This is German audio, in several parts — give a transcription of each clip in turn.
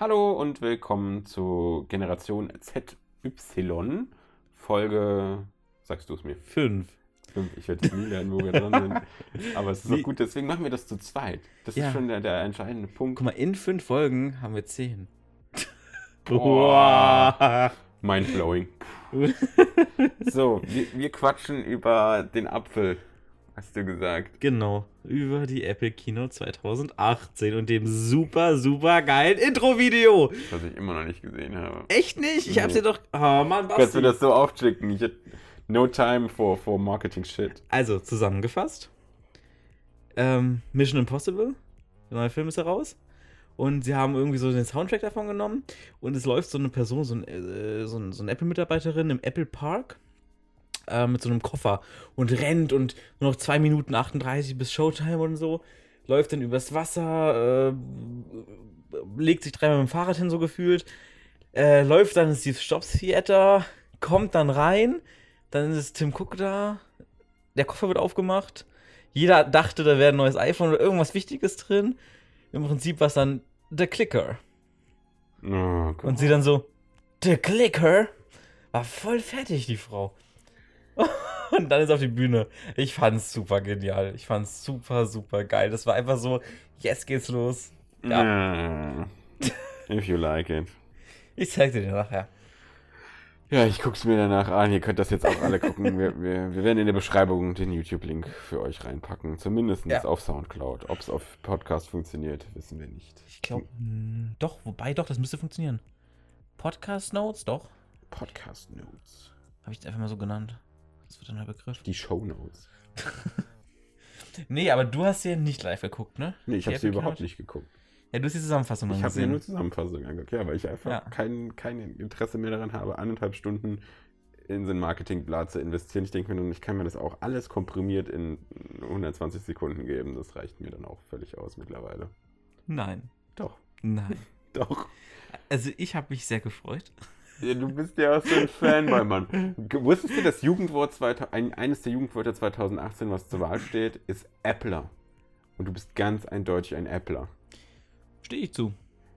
Hallo und willkommen zu Generation ZY, Folge, sagst du es mir? Fünf. Fünf. Ich werde nie lernen, wo wir dran sind. Aber es ist doch gut, deswegen machen wir das zu zweit. Das Ja. ist schon der, der entscheidende Punkt. Guck mal, in fünf Folgen haben wir zehn. Boah. Mindblowing. So, wir, wir quatschen über den Apfel, hast du gesagt. Genau, über die Apple Kino 2018 und dem super, super geilen Intro-Video. Was ich immer noch nicht gesehen habe. Echt nicht? Ich hab's dir doch... Oh Mann, Kannst du Basti. das so aufschicken? Ich hätte no time for, for marketing shit. Also, zusammengefasst. Ähm, Mission Impossible, der neue Film ist heraus. Und sie haben irgendwie so den Soundtrack davon genommen. Und es läuft so eine Person, so, ein, äh, so, ein, so eine Apple-Mitarbeiterin im Apple Park äh, mit so einem Koffer und rennt und nur noch 2 Minuten 38 bis Showtime und so. Läuft dann übers Wasser, äh, legt sich dreimal mit dem Fahrrad hin, so gefühlt. Äh, läuft dann ins Steve Jobs Theater, kommt dann rein. Dann ist Tim Cook da. Der Koffer wird aufgemacht. Jeder dachte, da wäre ein neues iPhone oder irgendwas Wichtiges drin. Im Prinzip war es dann The Clicker. Oh. Und sie dann so, The Clicker? War voll fertig, die Frau. Und dann ist auf die Bühne. Ich fand's super genial. Ich fand's super, super geil. Das war einfach so, jetzt geht's los. Ja. If you like it. Ich zeig dir nachher. Ja, ich guck's mir danach an. Ihr könnt das jetzt auch alle gucken. Wir, wir, wir werden in der Beschreibung den YouTube-Link für euch reinpacken. Zumindest Ja. auf Soundcloud. Ob's auf Podcast funktioniert, wissen wir nicht. Ich glaube, doch, wobei doch, das müsste funktionieren. Podcast Notes, doch. Podcast Notes. Habe ich einfach mal so genannt. Das wird dann der Begriff. Die Show Notes. Nee, aber du hast ja nicht live geguckt, ne? Nee, ich habe sie überhaupt Kino- nicht geguckt. Ja, du hast die Zusammenfassung Ich dann habe mir gesehen. nur Zusammenfassung angeguckt. Ja, weil ich einfach Ja. kein, kein Interesse mehr daran habe, anderthalb Stunden in so ein Marketingblatt zu investieren. Ich denke mir nun, ich kann mir das auch alles komprimiert in 120 Sekunden geben. Das reicht mir dann auch völlig aus mittlerweile. Nein, Doch, nein. doch. Also ich habe mich sehr gefreut. Ja, du bist ja auch so ein Fanboy, Mann. Wusstest du, das Jugendwort 2000, ein, eines der Jugendwörter 2018, was zur Wahl steht, ist Appler. Und du bist ganz eindeutig ein Appler. Stehe ich zu.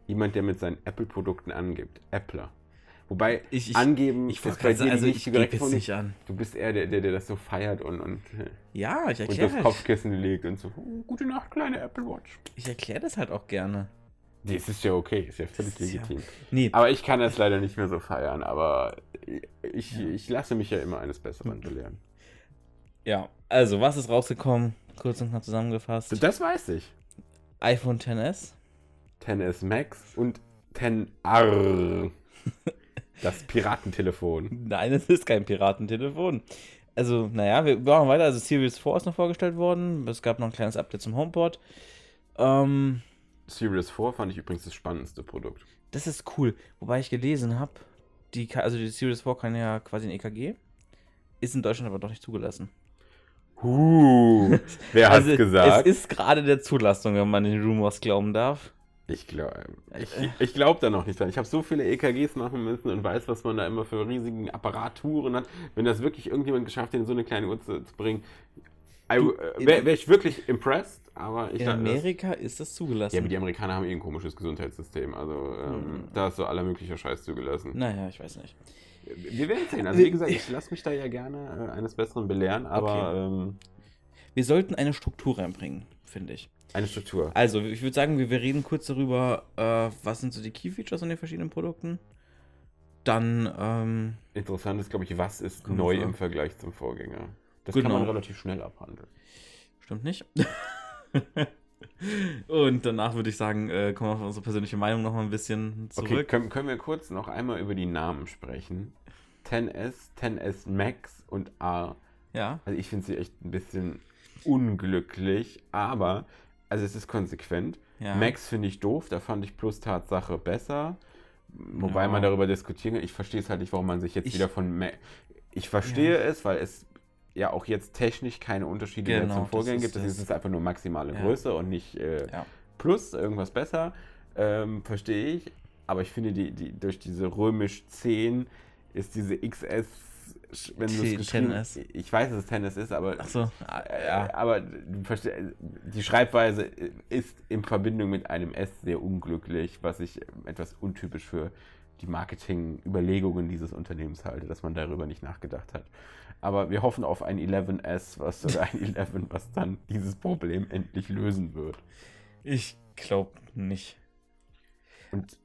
Jemand, der mit seinen Apple-Produkten angibt. Appler. Wobei, Ich- ich- angeben Ich ist wollte bei gerade sagen, dir also nicht ich von- nicht an. Du bist eher der, der, der das so feiert und, und, Ja, ich und erkläre das das. Kopfkissen legt und so, oh, gute Nacht, kleine Apple Watch. Ich erkläre das halt auch gerne. Das ist ja okay, ist ja völlig ist ja- legitim. Nee, Aber ich kann das leider nicht mehr so feiern, aber ich, ich lasse mich ja immer eines Besseren belehren. ja. Also, was ist rausgekommen? Kurz und knapp zusammengefasst. Das weiß ich. iPhone XS. 10S Max und 10R. Das Piratentelefon. Nein, es ist kein Piratentelefon. Also, naja, wir machen weiter. Also, Series 4 ist noch vorgestellt worden. Es gab noch ein kleines Update zum HomePod. Ähm, Series 4 fand ich übrigens das spannendste Produkt. das ist cool. Wobei ich gelesen habe, die, also die Series 4 kann ja quasi ein EKG. Ist in Deutschland aber doch nicht zugelassen. Huh, wer hat's also, gesagt? Es ist gerade der Zulassung, wenn man den Rumors glauben darf. Ich glaube ich, ich glaub da noch nicht dran. Ich habe so viele EKGs machen müssen und weiß, was man da immer für riesigen Apparaturen hat. Wenn das wirklich irgendjemand geschafft hat, in so eine kleine Uhr zu, zu bringen, wäre wär ich wirklich impressed. Aber ich In das- Amerika ist das zugelassen. Ja, aber die Amerikaner haben eh ein komisches Gesundheitssystem. Also ähm, Hm. da ist so aller möglicher Scheiß zugelassen. naja, ich weiß nicht. Wir werden sehen. Also wie gesagt, ich lasse mich da ja gerne äh, eines Besseren belehren, aber Okay. ähm, Wir sollten eine Struktur reinbringen, finde ich. eine Struktur. Also, ich würde sagen, wir, wir reden kurz darüber, äh, was sind so die Key-Features an den verschiedenen Produkten. Dann, ähm, Interessant ist, glaube ich, was ist neu im Vergleich zum Vorgänger. Das Genau. kann man relativ schnell abhandeln. stimmt nicht. Und danach würde ich sagen, äh, kommen wir auf unsere persönliche Meinung noch mal ein bisschen Okay, zurück. können, können wir kurz noch einmal über die Namen sprechen? 10S, 10S Max und R. Ja, Also ich finde sie echt ein bisschen unglücklich, aber also es ist konsequent. ja. Max finde ich doof, da fand ich plus Tatsache besser. Wobei Ja. man darüber diskutieren kann. Ich verstehe es halt nicht, warum man sich jetzt Ich- wieder von Ma Ich verstehe es, weil es ja auch jetzt technisch keine Unterschiede mehr Genau, zum das Vorgänger gibt. Das das. ist einfach nur maximale Ja. Größe und nicht äh, Ja. plus irgendwas besser. Ähm, verstehe ich. Aber ich finde, die, die, durch diese römisch 10 ist diese XS wenn du T- es geschrieben 10S. Ich weiß, dass es Tennis ist, aber. Ach so, ah, Äh, ja. Aber du verstehst, die Schreibweise ist in Verbindung mit einem S sehr unglücklich, was ich etwas untypisch für die Marketing-Überlegungen dieses Unternehmens halte, dass man darüber nicht nachgedacht hat. Aber wir hoffen auf ein 11S, was oder ein 11, was dann dieses Problem endlich lösen wird. Ich glaube nicht. Und,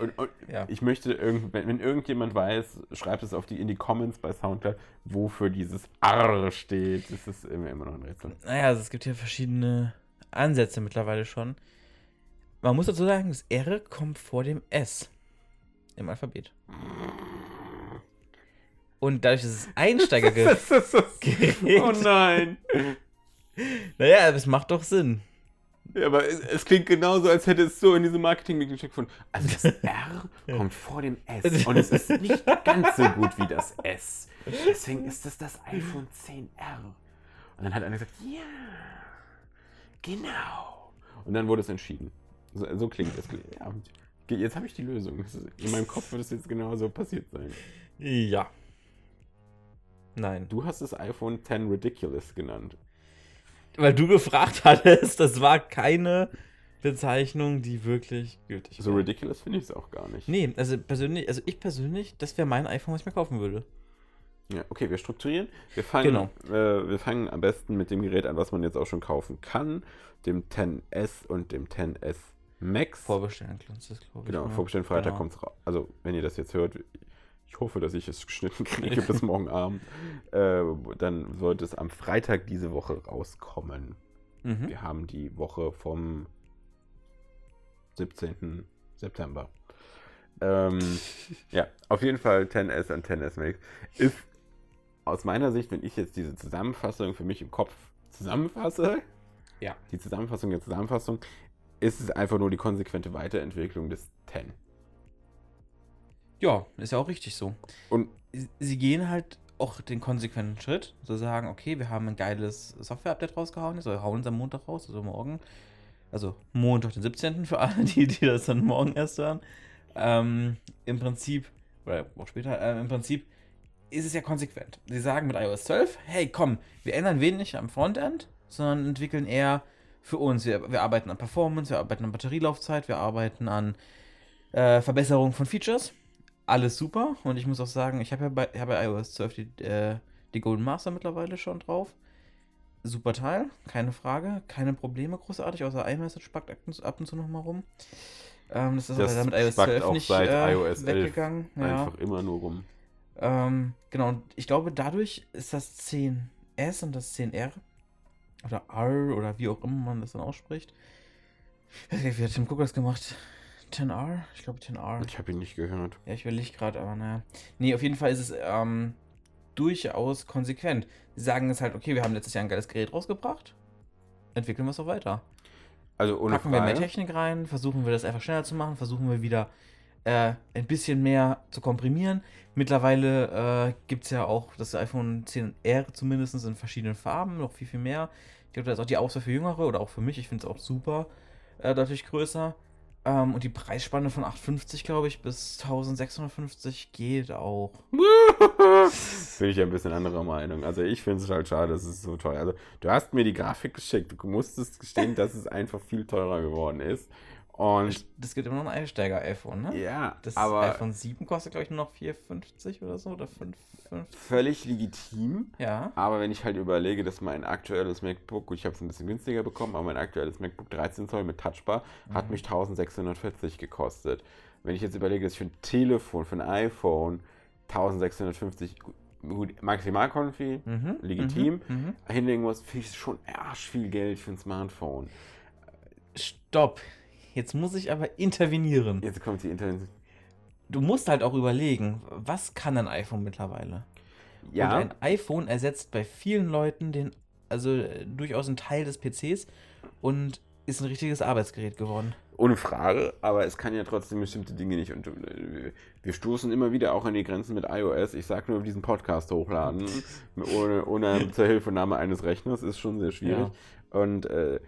und, und Ja. ich möchte, irgend, wenn, wenn irgendjemand weiß, schreibt es auf die, in die Comments bei Soundcloud, wofür dieses R steht. Das ist immer, immer noch ein Rätsel. Naja, also es gibt hier verschiedene Ansätze mittlerweile schon. Man muss dazu sagen, das R kommt vor dem S im Alphabet. Und dadurch, dass es Einsteiger. Das ist oh nein. naja, aber es macht doch Sinn. Ja, aber es, es klingt genauso, als hätte es so in diesem Marketing-Meeting stattgefunden. Also das R kommt vor dem S und es ist nicht ganz so gut wie das S. Deswegen ist das das iPhone 10R. Und dann hat einer gesagt, ja, genau. Und dann wurde es entschieden. So, so klingt es. Ja, jetzt habe ich die Lösung. In meinem Kopf wird es jetzt genauso passiert sein. Ja. Nein. Du hast das iPhone 10 Ridiculous genannt. Weil du gefragt hattest, das war keine Bezeichnung, die wirklich gültig So war. ridiculous finde ich es auch gar nicht. Nee, also persönlich, also ich persönlich, das wäre mein iPhone, was ich mir kaufen würde. Ja, okay, wir strukturieren. Wir fangen, Genau. äh, wir fangen am besten mit dem Gerät an, was man jetzt auch schon kaufen kann. Dem 10S und dem 10S Max. Vorbestellen, das ist glaube ich. genau, vorbestellen Freitag Genau. kommt es raus. Also, wenn ihr das jetzt hört, ich hoffe, dass ich es geschnitten kriege bis morgen Abend. Äh, dann sollte es am Freitag diese Woche rauskommen. Mhm. Wir haben die Woche vom 17. September. Ähm, ja, auf jeden Fall 10S und 10S Max ist aus meiner Sicht, wenn ich jetzt diese Zusammenfassung für mich im Kopf zusammenfasse, Ja. die Zusammenfassung der Zusammenfassung, ist es einfach nur die konsequente Weiterentwicklung des 10. Ja, ist ja auch richtig so. Und Sie- gehen halt auch den konsequenten Schritt, zu sagen, okay, wir haben ein geiles Software-Update rausgehauen, jetzt, oder hauen es am Montag raus, also morgen. Also Montag, den 17. für alle, die, die das dann morgen erst hören. Ähm, Im Prinzip, oder auch später, äh, im Prinzip ist es ja konsequent. Sie sagen mit iOS 12, hey, komm, wir ändern wenig am Frontend, sondern entwickeln eher für uns. Wir, wir arbeiten an Performance, wir arbeiten an Batterielaufzeit, wir arbeiten an äh, Verbesserung von Features. Alles super. Und ich muss auch sagen, ich habe ja bei, hab bei iOS 12 die, äh, die Golden Master mittlerweile schon drauf. Super Teil, keine Frage. Keine Probleme großartig, außer iMessage spackt ab und- zu noch mal rum. Ähm, das ist Das aber mit iOS spackt 12 auch nicht seit äh, iOS 11 weggegangen. Ja. einfach immer nur rum. Ähm, genau, und ich glaube, dadurch ist das 10S und das 10R oder R oder wie auch immer man das dann ausspricht. Ich weiß nicht, wie hat Tim Cook das gemacht? 10R? Ich glaube 10R. Ich habe ihn nicht gehört. Ja, ich überlege gerade, aber naja. Nee, auf jeden Fall ist es ähm, durchaus konsequent. Sie sagen es halt, okay, wir haben letztes Jahr ein geiles Gerät rausgebracht. Entwickeln wir es auch weiter. Also ohne Packen wir mehr Frage. Technik rein, versuchen wir das einfach schneller zu machen, versuchen wir wieder äh, ein bisschen mehr zu komprimieren. Mittlerweile äh, gibt es ja auch das iPhone 10R zumindest in verschiedenen Farben, noch viel, viel mehr. Ich glaube, da ist auch die Auswahl für Jüngere oder auch für mich. Ich finde es auch super, äh, deutlich größer. Ähm, und die Preisspanne von 850, glaube ich, bis 1650 geht auch. Bin ich ein bisschen anderer Meinung. Also ich finde es halt schade, es ist so teuer. Also du hast mir die Grafik geschickt, du musstest gestehen, dass es einfach viel teurer geworden ist. Und Das gibt immer noch ein Einsteiger-iPhone, ne? ja, Das aber iPhone 7 kostet, glaube ich, nur noch 4,50 oder so. Oder 5, 5. völlig legitim. Ja. Aber wenn ich halt überlege, dass mein aktuelles MacBook, gut, ich habe es ein bisschen günstiger bekommen, aber mein aktuelles MacBook 13 Zoll mit Touchbar hat Mhm. mich 1640 gekostet. Wenn ich jetzt überlege, dass ich für ein Telefon, für ein iPhone 1650 gut, Maximalkonfi Mhm. legitim Mhm. Mhm. hinlegen muss, finde ich schon arsch viel Geld für ein Smartphone. Stopp. Jetzt muss ich aber intervenieren. Jetzt kommt die Internet. Du musst halt auch überlegen, was kann ein iPhone mittlerweile? Und Ja, ein iPhone ersetzt bei vielen Leuten den, also äh, durchaus einen Teil des PCs und ist ein richtiges Arbeitsgerät geworden. ohne Frage, aber es kann ja trotzdem bestimmte Dinge nicht. Und äh, wir stoßen immer wieder auch an die Grenzen mit iOS. Ich sag nur, diesen Podcast hochladen ohne, ohne zur Hilfenahme eines Rechners ist schon sehr schwierig. Und äh,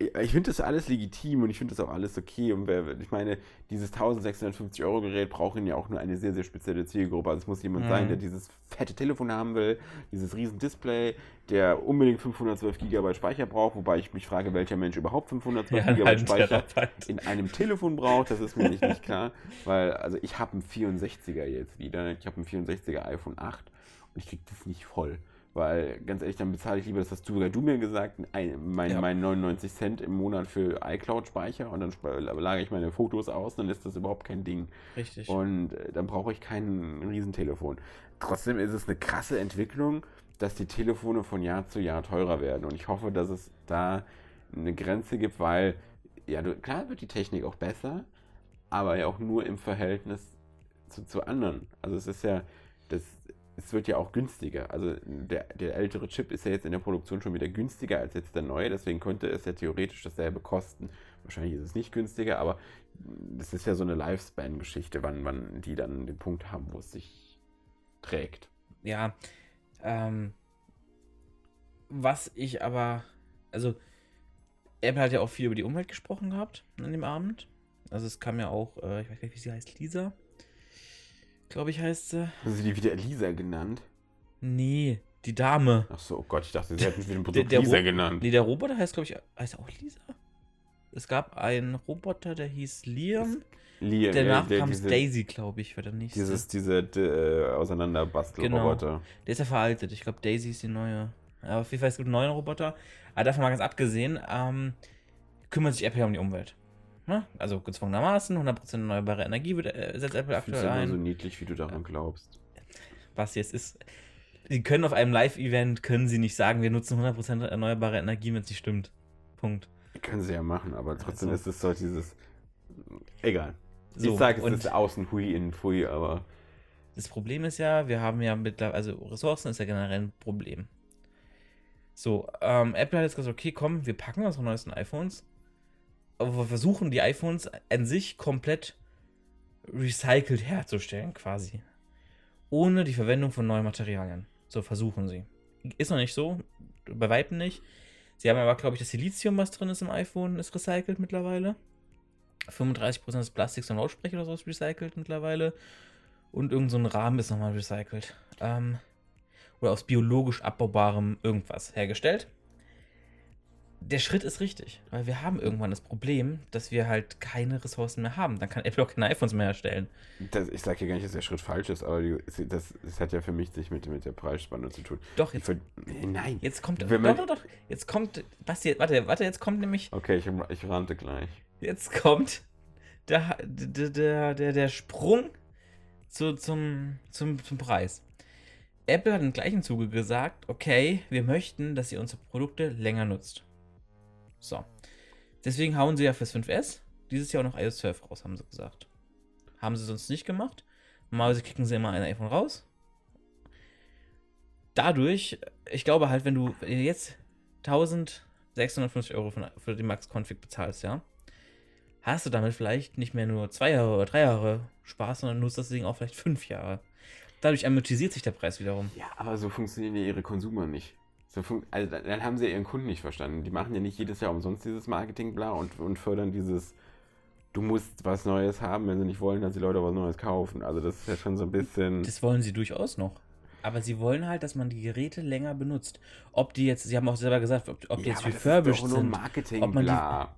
ich finde das alles legitim und ich finde das auch alles okay. Und wer, ich meine, dieses 1650 Euro Gerät braucht ja auch nur eine sehr, sehr spezielle Zielgruppe. Also es muss jemand mhm. sein, der dieses fette Telefon haben will, dieses riesen Display, der unbedingt 512 GB Speicher braucht, wobei ich mich frage, welcher Mensch überhaupt 512 ja, GB Speicher in einem Telefon braucht. Das ist mir nicht, nicht klar, weil also ich habe einen 64er jetzt wieder. Ich habe einen 64er iPhone 8 und ich kriege das nicht voll. Weil, ganz ehrlich, dann bezahle ich lieber, das hast du sogar du mir gesagt, ein, mein, ja. mein 99 Cent im Monat für iCloud-Speicher und dann lagere ich meine Fotos aus, dann ist das überhaupt kein Ding. Richtig. Und äh, dann brauche ich kein Riesentelefon. Trotzdem ist es eine krasse Entwicklung, dass die Telefone von Jahr zu Jahr teurer werden. Und ich hoffe, dass es da eine Grenze gibt, weil, ja, klar wird die Technik auch besser, aber ja auch nur im Verhältnis zu, zu anderen. Also es ist ja, das es wird ja auch günstiger. Also der, der ältere Chip ist ja jetzt in der Produktion schon wieder günstiger als jetzt der neue, deswegen könnte es ja theoretisch dasselbe kosten. Wahrscheinlich ist es nicht günstiger, aber das ist ja so eine Lifespan-Geschichte, wann, wann die dann den Punkt haben, wo es sich trägt. Ja, ähm, was ich aber, also Apple hat ja auch viel über die Umwelt gesprochen gehabt an dem Abend. Also es kam ja auch, äh, ich weiß gar nicht, wie sie heißt, Lisa glaube ich, heißt sie. Haben sie die wieder Lisa genannt? Nee, die Dame. Ach so, oh Gott, ich dachte, sie hätten wieder ein Produkt der, der Lisa Ro genannt. Nee, der Roboter heißt, glaube ich, heißt er auch Lisa? Es gab einen Roboter, der hieß Liam. Liam Danach ja, kam es Daisy, glaube ich, war der nächste. Dieses, diese äh, Auseinanderbastelroboter. Genau. Der ist ja veraltet. Ich glaube, Daisy ist die neue. Aber auf jeden Fall, es gibt einen neuen Roboter. Aber davon mal ganz abgesehen, ähm, kümmert sich Apple um die Umwelt. Ne? Also gezwungenermaßen, 100% erneuerbare Energie wird, äh, setzt Apple aktuell ein. Das ist so niedlich, wie du daran glaubst. Was jetzt ist. Sie können auf einem Live-Event, können sie nicht sagen, wir nutzen 100% erneuerbare Energie, wenn es nicht stimmt. Punkt. Können sie ja machen, aber trotzdem also. ist es so dieses. Egal. So, ich sage, es ist außen hui, innen fui, aber. Das Problem ist ja, wir haben ja mittlerweile, also Ressourcen ist ja generell ein Problem. So, ähm, Apple hat jetzt gesagt, okay, komm, wir packen unsere neuesten iPhones versuchen die iPhones an sich komplett recycelt herzustellen, quasi. Ohne die Verwendung von neuen Materialien. So versuchen sie. Ist noch nicht so, bei Weitem nicht. Sie haben aber, glaube ich, das Silizium, was drin ist im iPhone, ist recycelt mittlerweile. 35% des Plastiks und Lautsprecher oder so ist recycelt mittlerweile. Und irgendein so Rahmen ist nochmal recycelt. Ähm, oder aus biologisch abbaubarem irgendwas hergestellt der Schritt ist richtig, weil wir haben irgendwann das Problem, dass wir halt keine Ressourcen mehr haben. Dann kann Apple auch keine iPhones mehr erstellen. Das, ich sage ja gar nicht, dass der Schritt falsch ist, aber die, das, das, hat ja für mich sich mit, mit der Preisspanne zu tun. Doch, jetzt. Find, nein. Jetzt kommt. Doch, doch, doch. Jetzt kommt. Basti, warte, warte, jetzt kommt nämlich. Okay, ich, ich rannte gleich. Jetzt kommt der, der, der, der, der Sprung zu, zum, zum, zum Preis. Apple hat im gleichen Zuge gesagt, okay, wir möchten, dass ihr unsere Produkte länger nutzt. So. Deswegen hauen sie ja fürs 5S dieses Jahr auch noch iOS 12 raus, haben sie gesagt. Haben sie sonst nicht gemacht. Normalerweise kicken sie immer ein iPhone raus. Dadurch, ich glaube halt, wenn du jetzt 1650 Euro für die Max Config bezahlst, ja, hast du damit vielleicht nicht mehr nur zwei Jahre oder drei Jahre Spaß, sondern nutzt das Ding auch vielleicht fünf Jahre. Dadurch amortisiert sich der Preis wiederum. Ja, aber so funktionieren ja ihre Konsumer nicht. So also dann haben sie ja ihren Kunden nicht verstanden. Die machen ja nicht jedes Jahr umsonst dieses Marketing bla und, und fördern dieses, du musst was Neues haben, wenn sie nicht wollen, dass die Leute was Neues kaufen. Also das ist ja schon so ein bisschen. Das wollen sie durchaus noch. Aber sie wollen halt, dass man die Geräte länger benutzt. Ob die jetzt, sie haben auch selber gesagt, ob, ob die ja, jetzt refurbished nur Marketing, ob man bla.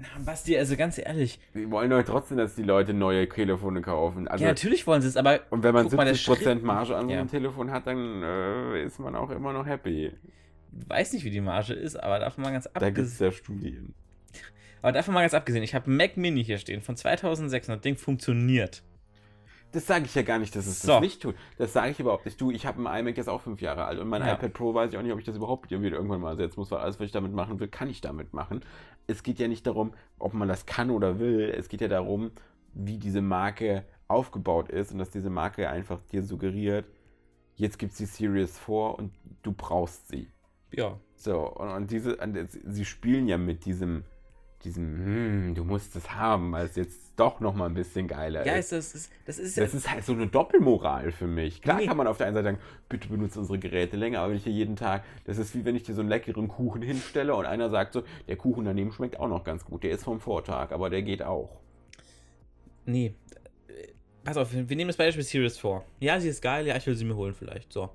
Na, Basti, also ganz ehrlich. Sie wollen doch trotzdem, dass die Leute neue Telefone kaufen. Also, ja, natürlich wollen sie es, aber. Und wenn man 70% Marge an so einem Telefon hat, dann äh, ist man auch immer noch happy. Ich weiß nicht, wie die Marge ist, aber davon mal ganz abgesehen. Da gibt es ja Studien. Aber davon mal ganz abgesehen, ich habe Mac Mini hier stehen von 2006 und das Ding funktioniert. Das sage ich ja gar nicht, dass es so. das nicht tut. Das sage ich überhaupt nicht. Du, ich habe ein iMac jetzt auch fünf Jahre alt und mein ja. iPad Pro weiß ich auch nicht, ob ich das überhaupt wieder irgendwann mal ersetzen muss, weil alles, was ich damit machen will, kann ich damit machen. Es geht ja nicht darum, ob man das kann oder will. Es geht ja darum, wie diese Marke aufgebaut ist und dass diese Marke einfach dir suggeriert, jetzt gibt es die Series 4 und du brauchst sie. Ja. So, und, und diese, und sie spielen ja mit diesem diesem, hm, du musst es haben, weil es jetzt doch noch mal ein bisschen geiler Ja, ist. ist das, ist, das ist Das ist halt so eine Doppelmoral für mich. Klar Nee. kann man auf der einen Seite sagen, bitte benutze unsere Geräte länger, aber wenn ich hier jeden Tag, das ist wie wenn ich dir so einen leckeren Kuchen hinstelle und einer sagt so, der Kuchen daneben schmeckt auch noch ganz gut, der ist vom Vortag, aber der geht auch. Nee. Pass auf, wir wir nehmen das Beispiel Series 4. Ja, sie ist geil, ja, ich will sie mir holen vielleicht. So.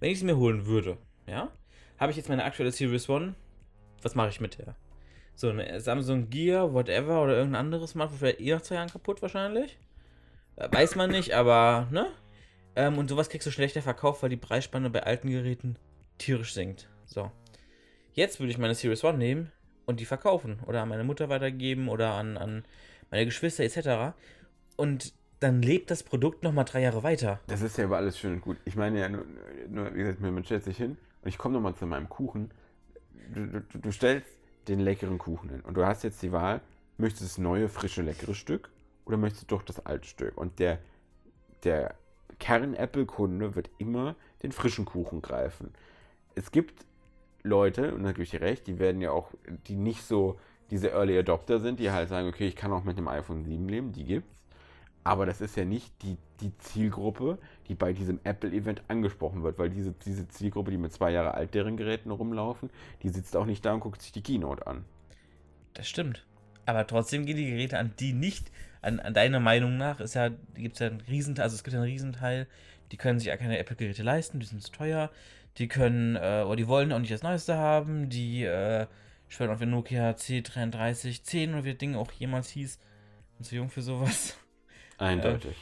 Wenn ich sie mir holen würde, ja, habe ich jetzt meine aktuelle Series 1, was mache ich mit der? So eine Samsung Gear, whatever, oder irgendein anderes Smartphone, vielleicht eh nach zwei Jahren kaputt wahrscheinlich. Äh, Weiß man nicht, aber, ne? Ähm, und sowas kriegst du schlechter verkauft, weil die Preisspanne bei alten Geräten tierisch sinkt. So. Jetzt würde ich meine Series 1 nehmen und die verkaufen oder an meine Mutter weitergeben oder an, an meine Geschwister etc. Und dann lebt das Produkt nochmal drei Jahre weiter. Das ist ja aber alles schön und gut. Ich meine ja nur, nur wie gesagt, man stellt sich hin und ich komme nochmal zu meinem Kuchen. Du, du, du stellst den leckeren Kuchen hin und du hast jetzt die Wahl, möchtest du das neue, frische, leckere Stück oder möchtest du doch das alte Stück? Und der, der Kern-Apple-Kunde wird immer den frischen Kuchen greifen. Es gibt Leute, und da gebe ich dir recht, die werden ja auch, die nicht so diese Early Adopter sind, die halt sagen, okay, ich kann auch mit dem iPhone 7 leben, die gibt's. Aber das ist ja nicht die, die Zielgruppe, die bei diesem Apple-Event angesprochen wird, weil diese, diese Zielgruppe, die mit zwei Jahre alt deren Geräten rumlaufen, die sitzt auch nicht da und guckt sich die Keynote an. Das stimmt. Aber trotzdem gehen die Geräte an die nicht, an, an deiner Meinung nach, ist ja, gibt es ja einen Riesenteil, also es gibt ja einen Riesenteil, die können sich ja keine Apple-Geräte leisten, die sind zu teuer, die können, äh, oder die wollen auch nicht das Neueste haben, die äh, schwören auf ihr Nokia C3310 oder wie das Ding auch jemals hieß. Bin zu jung für sowas. Eindeutig.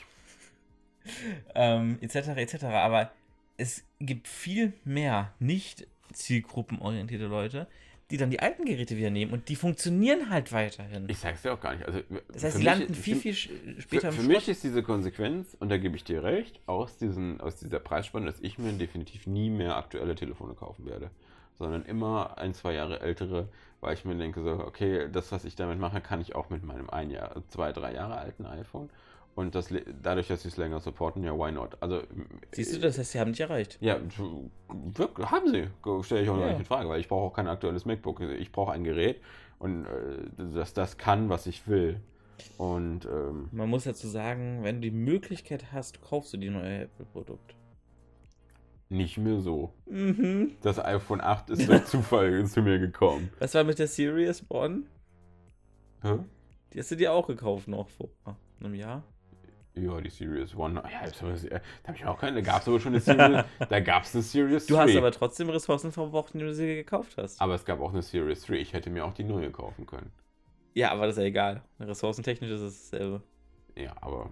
ähm, etc. etc. Aber es gibt viel mehr nicht zielgruppenorientierte Leute, die dann die alten Geräte wieder nehmen und die funktionieren halt weiterhin. Ich sag's dir auch gar nicht. Also, das heißt, sie landen viel, viel später Für, im für mich ist diese Konsequenz, und da gebe ich dir recht, aus, diesen, aus dieser Preisspanne, dass ich mir definitiv nie mehr aktuelle Telefone kaufen werde. Sondern immer ein, zwei Jahre ältere, weil ich mir denke, so, okay, das, was ich damit mache, kann ich auch mit meinem ein Jahr, zwei, drei Jahre alten iPhone. Und das, dadurch, dass sie es länger supporten, ja, why not? Also, Siehst du, das heißt, sie haben dich erreicht. Ja, wirklich, haben sie. Stelle ich auch Ja. nicht in Frage, weil ich brauche auch kein aktuelles MacBook. Ich brauche ein Gerät und äh, das, das kann, was ich will. Und ähm, Man muss dazu sagen, wenn du die Möglichkeit hast, kaufst du die neue Apple-Produkt. nicht mehr so. Mhm. Das iPhone 8 ist durch Zufall zu mir gekommen. Was war mit der Series One? Hä? Die hast du dir auch gekauft noch vor einem Jahr. Ja, die Series One. Ja, da habe ich auch keine. Da gab es aber schon eine Series. da gab es eine Series Du 3. hast aber trotzdem Ressourcen verbraucht, indem du sie gekauft hast. aber es gab auch eine Series 3. Ich hätte mir auch die neue kaufen können. Ja, aber das ist ja egal. Ressourcentechnisch ist es dasselbe. Ja, aber.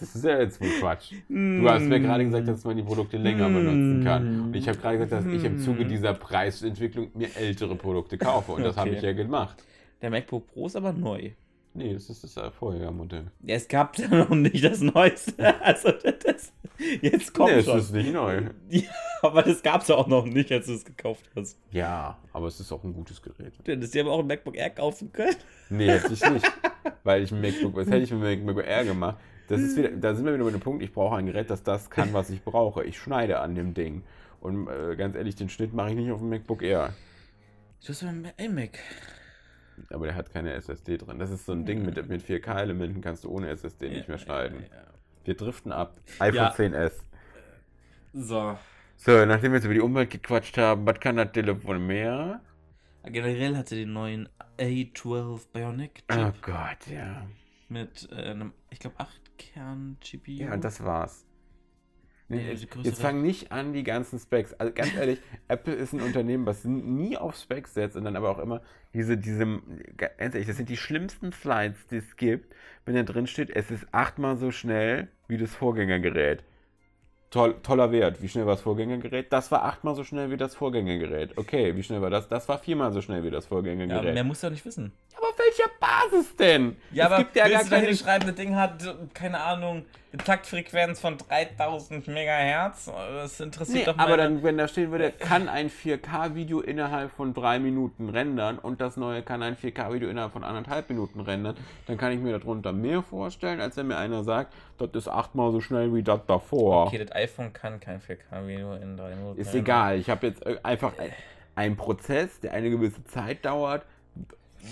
Das ist ja jetzt wohl Quatsch. Du hast mir gerade gesagt, dass man die Produkte länger benutzen kann. Und ich habe gerade gesagt, dass ich im Zuge dieser Preisentwicklung mir ältere Produkte kaufe. Und das habe Okay. ich ja gemacht. Der MacBook Pro ist aber neu. Nee, das ist das Vorgängermodell. Ja, es gab ja noch nicht das Neueste. Also das, jetzt kommt Nee, es schon. ist nicht neu. Ja, aber das gab es ja auch noch nicht, als du es gekauft hast. Ja, aber es ist auch ein gutes Gerät. Du hättest dir aber auch ein MacBook Air kaufen können. Nee, hätte ich nicht. Weil ich ein MacBook, was hätte ich mit dem MacBook Air gemacht? Das ist wieder, da sind wir wieder bei dem Punkt, ich brauche ein Gerät, das das kann, was ich brauche. Ich schneide an dem Ding. Und äh, ganz ehrlich, den Schnitt mache ich nicht auf dem MacBook Air. Du hast ein iMac. Aber der hat keine SSD drin. Das ist so ein Ding mit, mit 4K-Elementen, kannst du ohne SSD nicht mehr schneiden. Ja, ja. Wir driften ab. iPhone Ja. 10s. So. So, nachdem wir jetzt über die Umwelt gequatscht haben, was kann das Telefon mehr? Generell hatte den neuen A12 Bionic Chip Oh Gott, ja. mit äh, einem, ich glaube, 8 Kern GPU. Ja, und das war's. Nee, Ja, jetzt, fang nicht an, die ganzen Specs. Also ganz ehrlich, Apple ist ein Unternehmen, was nie auf Specs setzt und dann aber auch immer diese, diese, ganz ehrlich, das sind die schlimmsten Slides, die es gibt, wenn da drin steht, es ist achtmal so schnell wie das Vorgängergerät. Toll, toller Wert. Wie schnell war das Vorgängergerät? Das war achtmal so schnell wie das Vorgängergerät. Okay, wie schnell war das? Das war viermal so schnell wie das ja, Vorgängergerät. mehr musst du auch nicht wissen. aber auf welcher Basis denn? Ja, es aber gibt ja gar willst du da keine hinschreiben, das Ding hat, keine Ahnung, Taktfrequenz von 3000 Megahertz? Das interessiert Nee, doch aber meine- dann, wenn da stehen würde, kann ein 4K-Video innerhalb von drei Minuten rendern und das neue kann ein 4K-Video innerhalb von anderthalb Minuten rendern, dann kann ich mir darunter mehr vorstellen, als wenn mir einer sagt, das ist achtmal so schnell wie das davor. Okay, das iPhone kann kein 4K-Video in drei Minuten. ist egal, ich habe jetzt äh, einfach ein, einen Prozess, der eine gewisse Zeit dauert,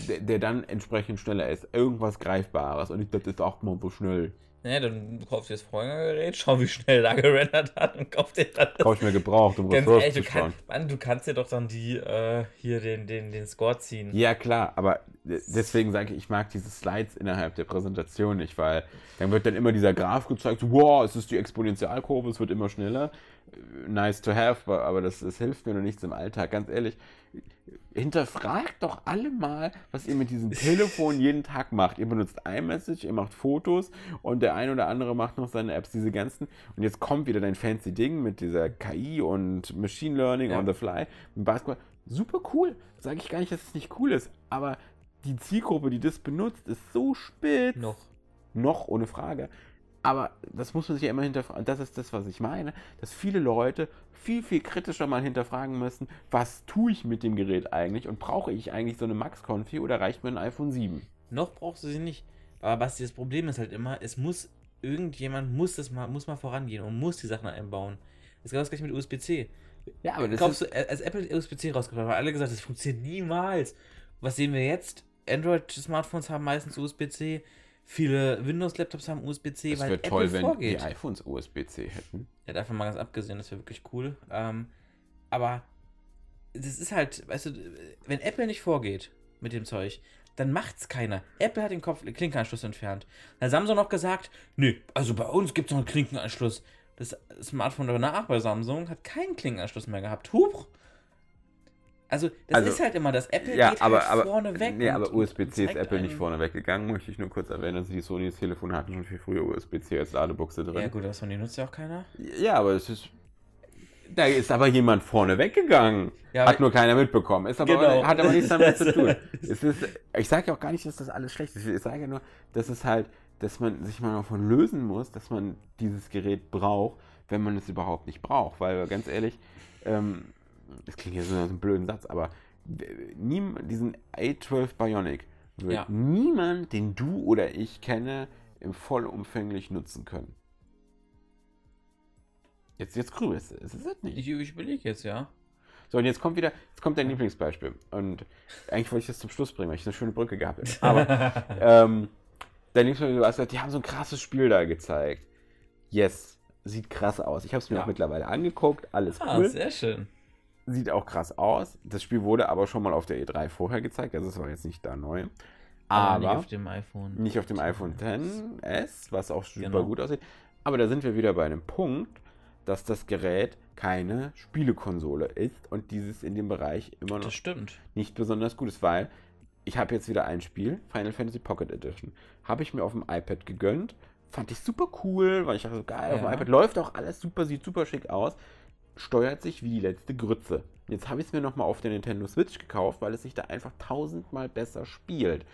der, dann entsprechend schneller ist. Irgendwas Greifbares. Und ich das ist auch mal so schnell. Ja, dann kaufst du das Vorgängergerät, schau, wie schnell da gerendert hat und kauf dir dann das. Kauf ich mir gebraucht, um Ganz ehrlich, du, kann, Mann, du kannst dir doch dann die, äh, hier den, den, den Score ziehen. Ja, klar, aber deswegen sage ich, ich mag diese Slides innerhalb der Präsentation nicht, weil dann wird dann immer dieser Graph gezeigt, wow, es ist die Exponentialkurve, es wird immer schneller. Nice to have, aber- aber das, das hilft mir noch nichts im Alltag. Ganz ehrlich, hinterfragt doch alle mal, was ihr mit diesem Telefon jeden Tag macht. Ihr benutzt iMessage, ihr macht Fotos und der ein oder andere macht noch seine Apps, diese ganzen. Und jetzt kommt wieder dein fancy Ding mit dieser KI und Machine Learning Ja. on the fly, Basketball. Super cool. Sage ich gar nicht, dass es nicht cool ist, aber die Zielgruppe, die das benutzt, ist so spitz. Noch. Noch, ohne Frage. Aber das muss man sich ja immer hinterfragen. Das ist das, was ich meine, dass viele Leute viel, viel kritischer mal hinterfragen müssen, was tue ich mit dem Gerät eigentlich und brauche ich eigentlich so eine Max-Konfi oder reicht mir ein iPhone 7? Noch brauchst du sie nicht. Aber Basti, das Problem ist halt immer, es muss, irgendjemand muss das mal, muss mal vorangehen und muss die Sachen einbauen. Das ist genau das gleiche mit USB-C. Ja, aber das Glaubst ist, du, als Apple USB-C rausgebracht hat, haben alle gesagt, das funktioniert niemals. Was sehen wir jetzt? Android-Smartphones haben meistens USB-C. Viele Windows-Laptops haben USB-C, es weil wäre Apple toll, wenn vorgeht. die iPhones USB-C hätten. Ja, davon mal ganz abgesehen, das wäre wirklich cool. Ähm, aber das ist halt, weißt du, wenn Apple nicht vorgeht mit dem Zeug, dann macht's keiner. Apple hat den Kopf Klinkenanschluss entfernt. Dann hat Samsung noch gesagt, nee, also bei uns gibt's noch einen Klinkenanschluss. Das Smartphone danach bei Samsung hat keinen Klinkenanschluss mehr gehabt. Huch! Also, das Also, ist halt immer das. Apple Ja, geht aber, halt aber, vorne weg. nee, aber USB-C ist Apple nicht vorne weggegangen, möchte ich nur kurz erwähnen. Also die Sony's Telefone hatten schon viel früher USB-C als Ladebuchse drin. Ja, gut, das von denen nutzt ja auch keiner. Ja, aber es ist. Da ist aber jemand vorne weggegangen. Ja, hat aber- nur keiner mitbekommen. Ist aber, Genau. Hat aber nichts damit zu tun. Ist, ich sage ja auch gar nicht, dass das alles schlecht ist. Ich sage ja nur, dass es halt, dass man sich mal davon lösen muss, dass man dieses Gerät braucht, wenn man es überhaupt nicht braucht. Weil ganz ehrlich, ähm, das klingt jetzt so einem blöden Satz, aber diesen A12 Bionic wird Ja. niemand, den du oder ich kenne, im vollumfänglich nutzen können. Jetzt, jetzt grübelst du. Es ist es nicht. Ich, ich überlege jetzt, ja. So, und jetzt kommt wieder, jetzt kommt dein Lieblingsbeispiel. Und eigentlich wollte ich das zum Schluss bringen, weil ich eine schöne Brücke gehabt habe. Aber ähm, dein Lieblingsbeispiel, du hast gesagt, die haben so ein krasses Spiel da gezeigt. Yes, sieht krass aus. Ich habe es mir Ja. auch mittlerweile angeguckt, alles Ah, cool. sehr schön. Sieht auch krass aus. Das Spiel wurde aber schon mal auf der E3 vorher gezeigt, also es war jetzt nicht da neu. Aber nicht auf dem iPhone. nicht auf dem iPhone XS, was auch super Genau. gut aussieht. Aber da sind wir wieder bei einem Punkt, dass das Gerät keine Spielekonsole ist und dieses in dem Bereich immer noch nicht besonders gut ist, weil ich habe jetzt wieder ein Spiel, Final Fantasy Pocket Edition, habe ich mir auf dem iPad gegönnt, fand ich super cool, weil ich dachte, so geil, auf dem Ja. iPad läuft auch alles super, sieht super schick aus, steuert sich wie die letzte Grütze. Jetzt habe ich es mir nochmal auf der Nintendo Switch gekauft, weil es sich da einfach tausendmal besser spielt.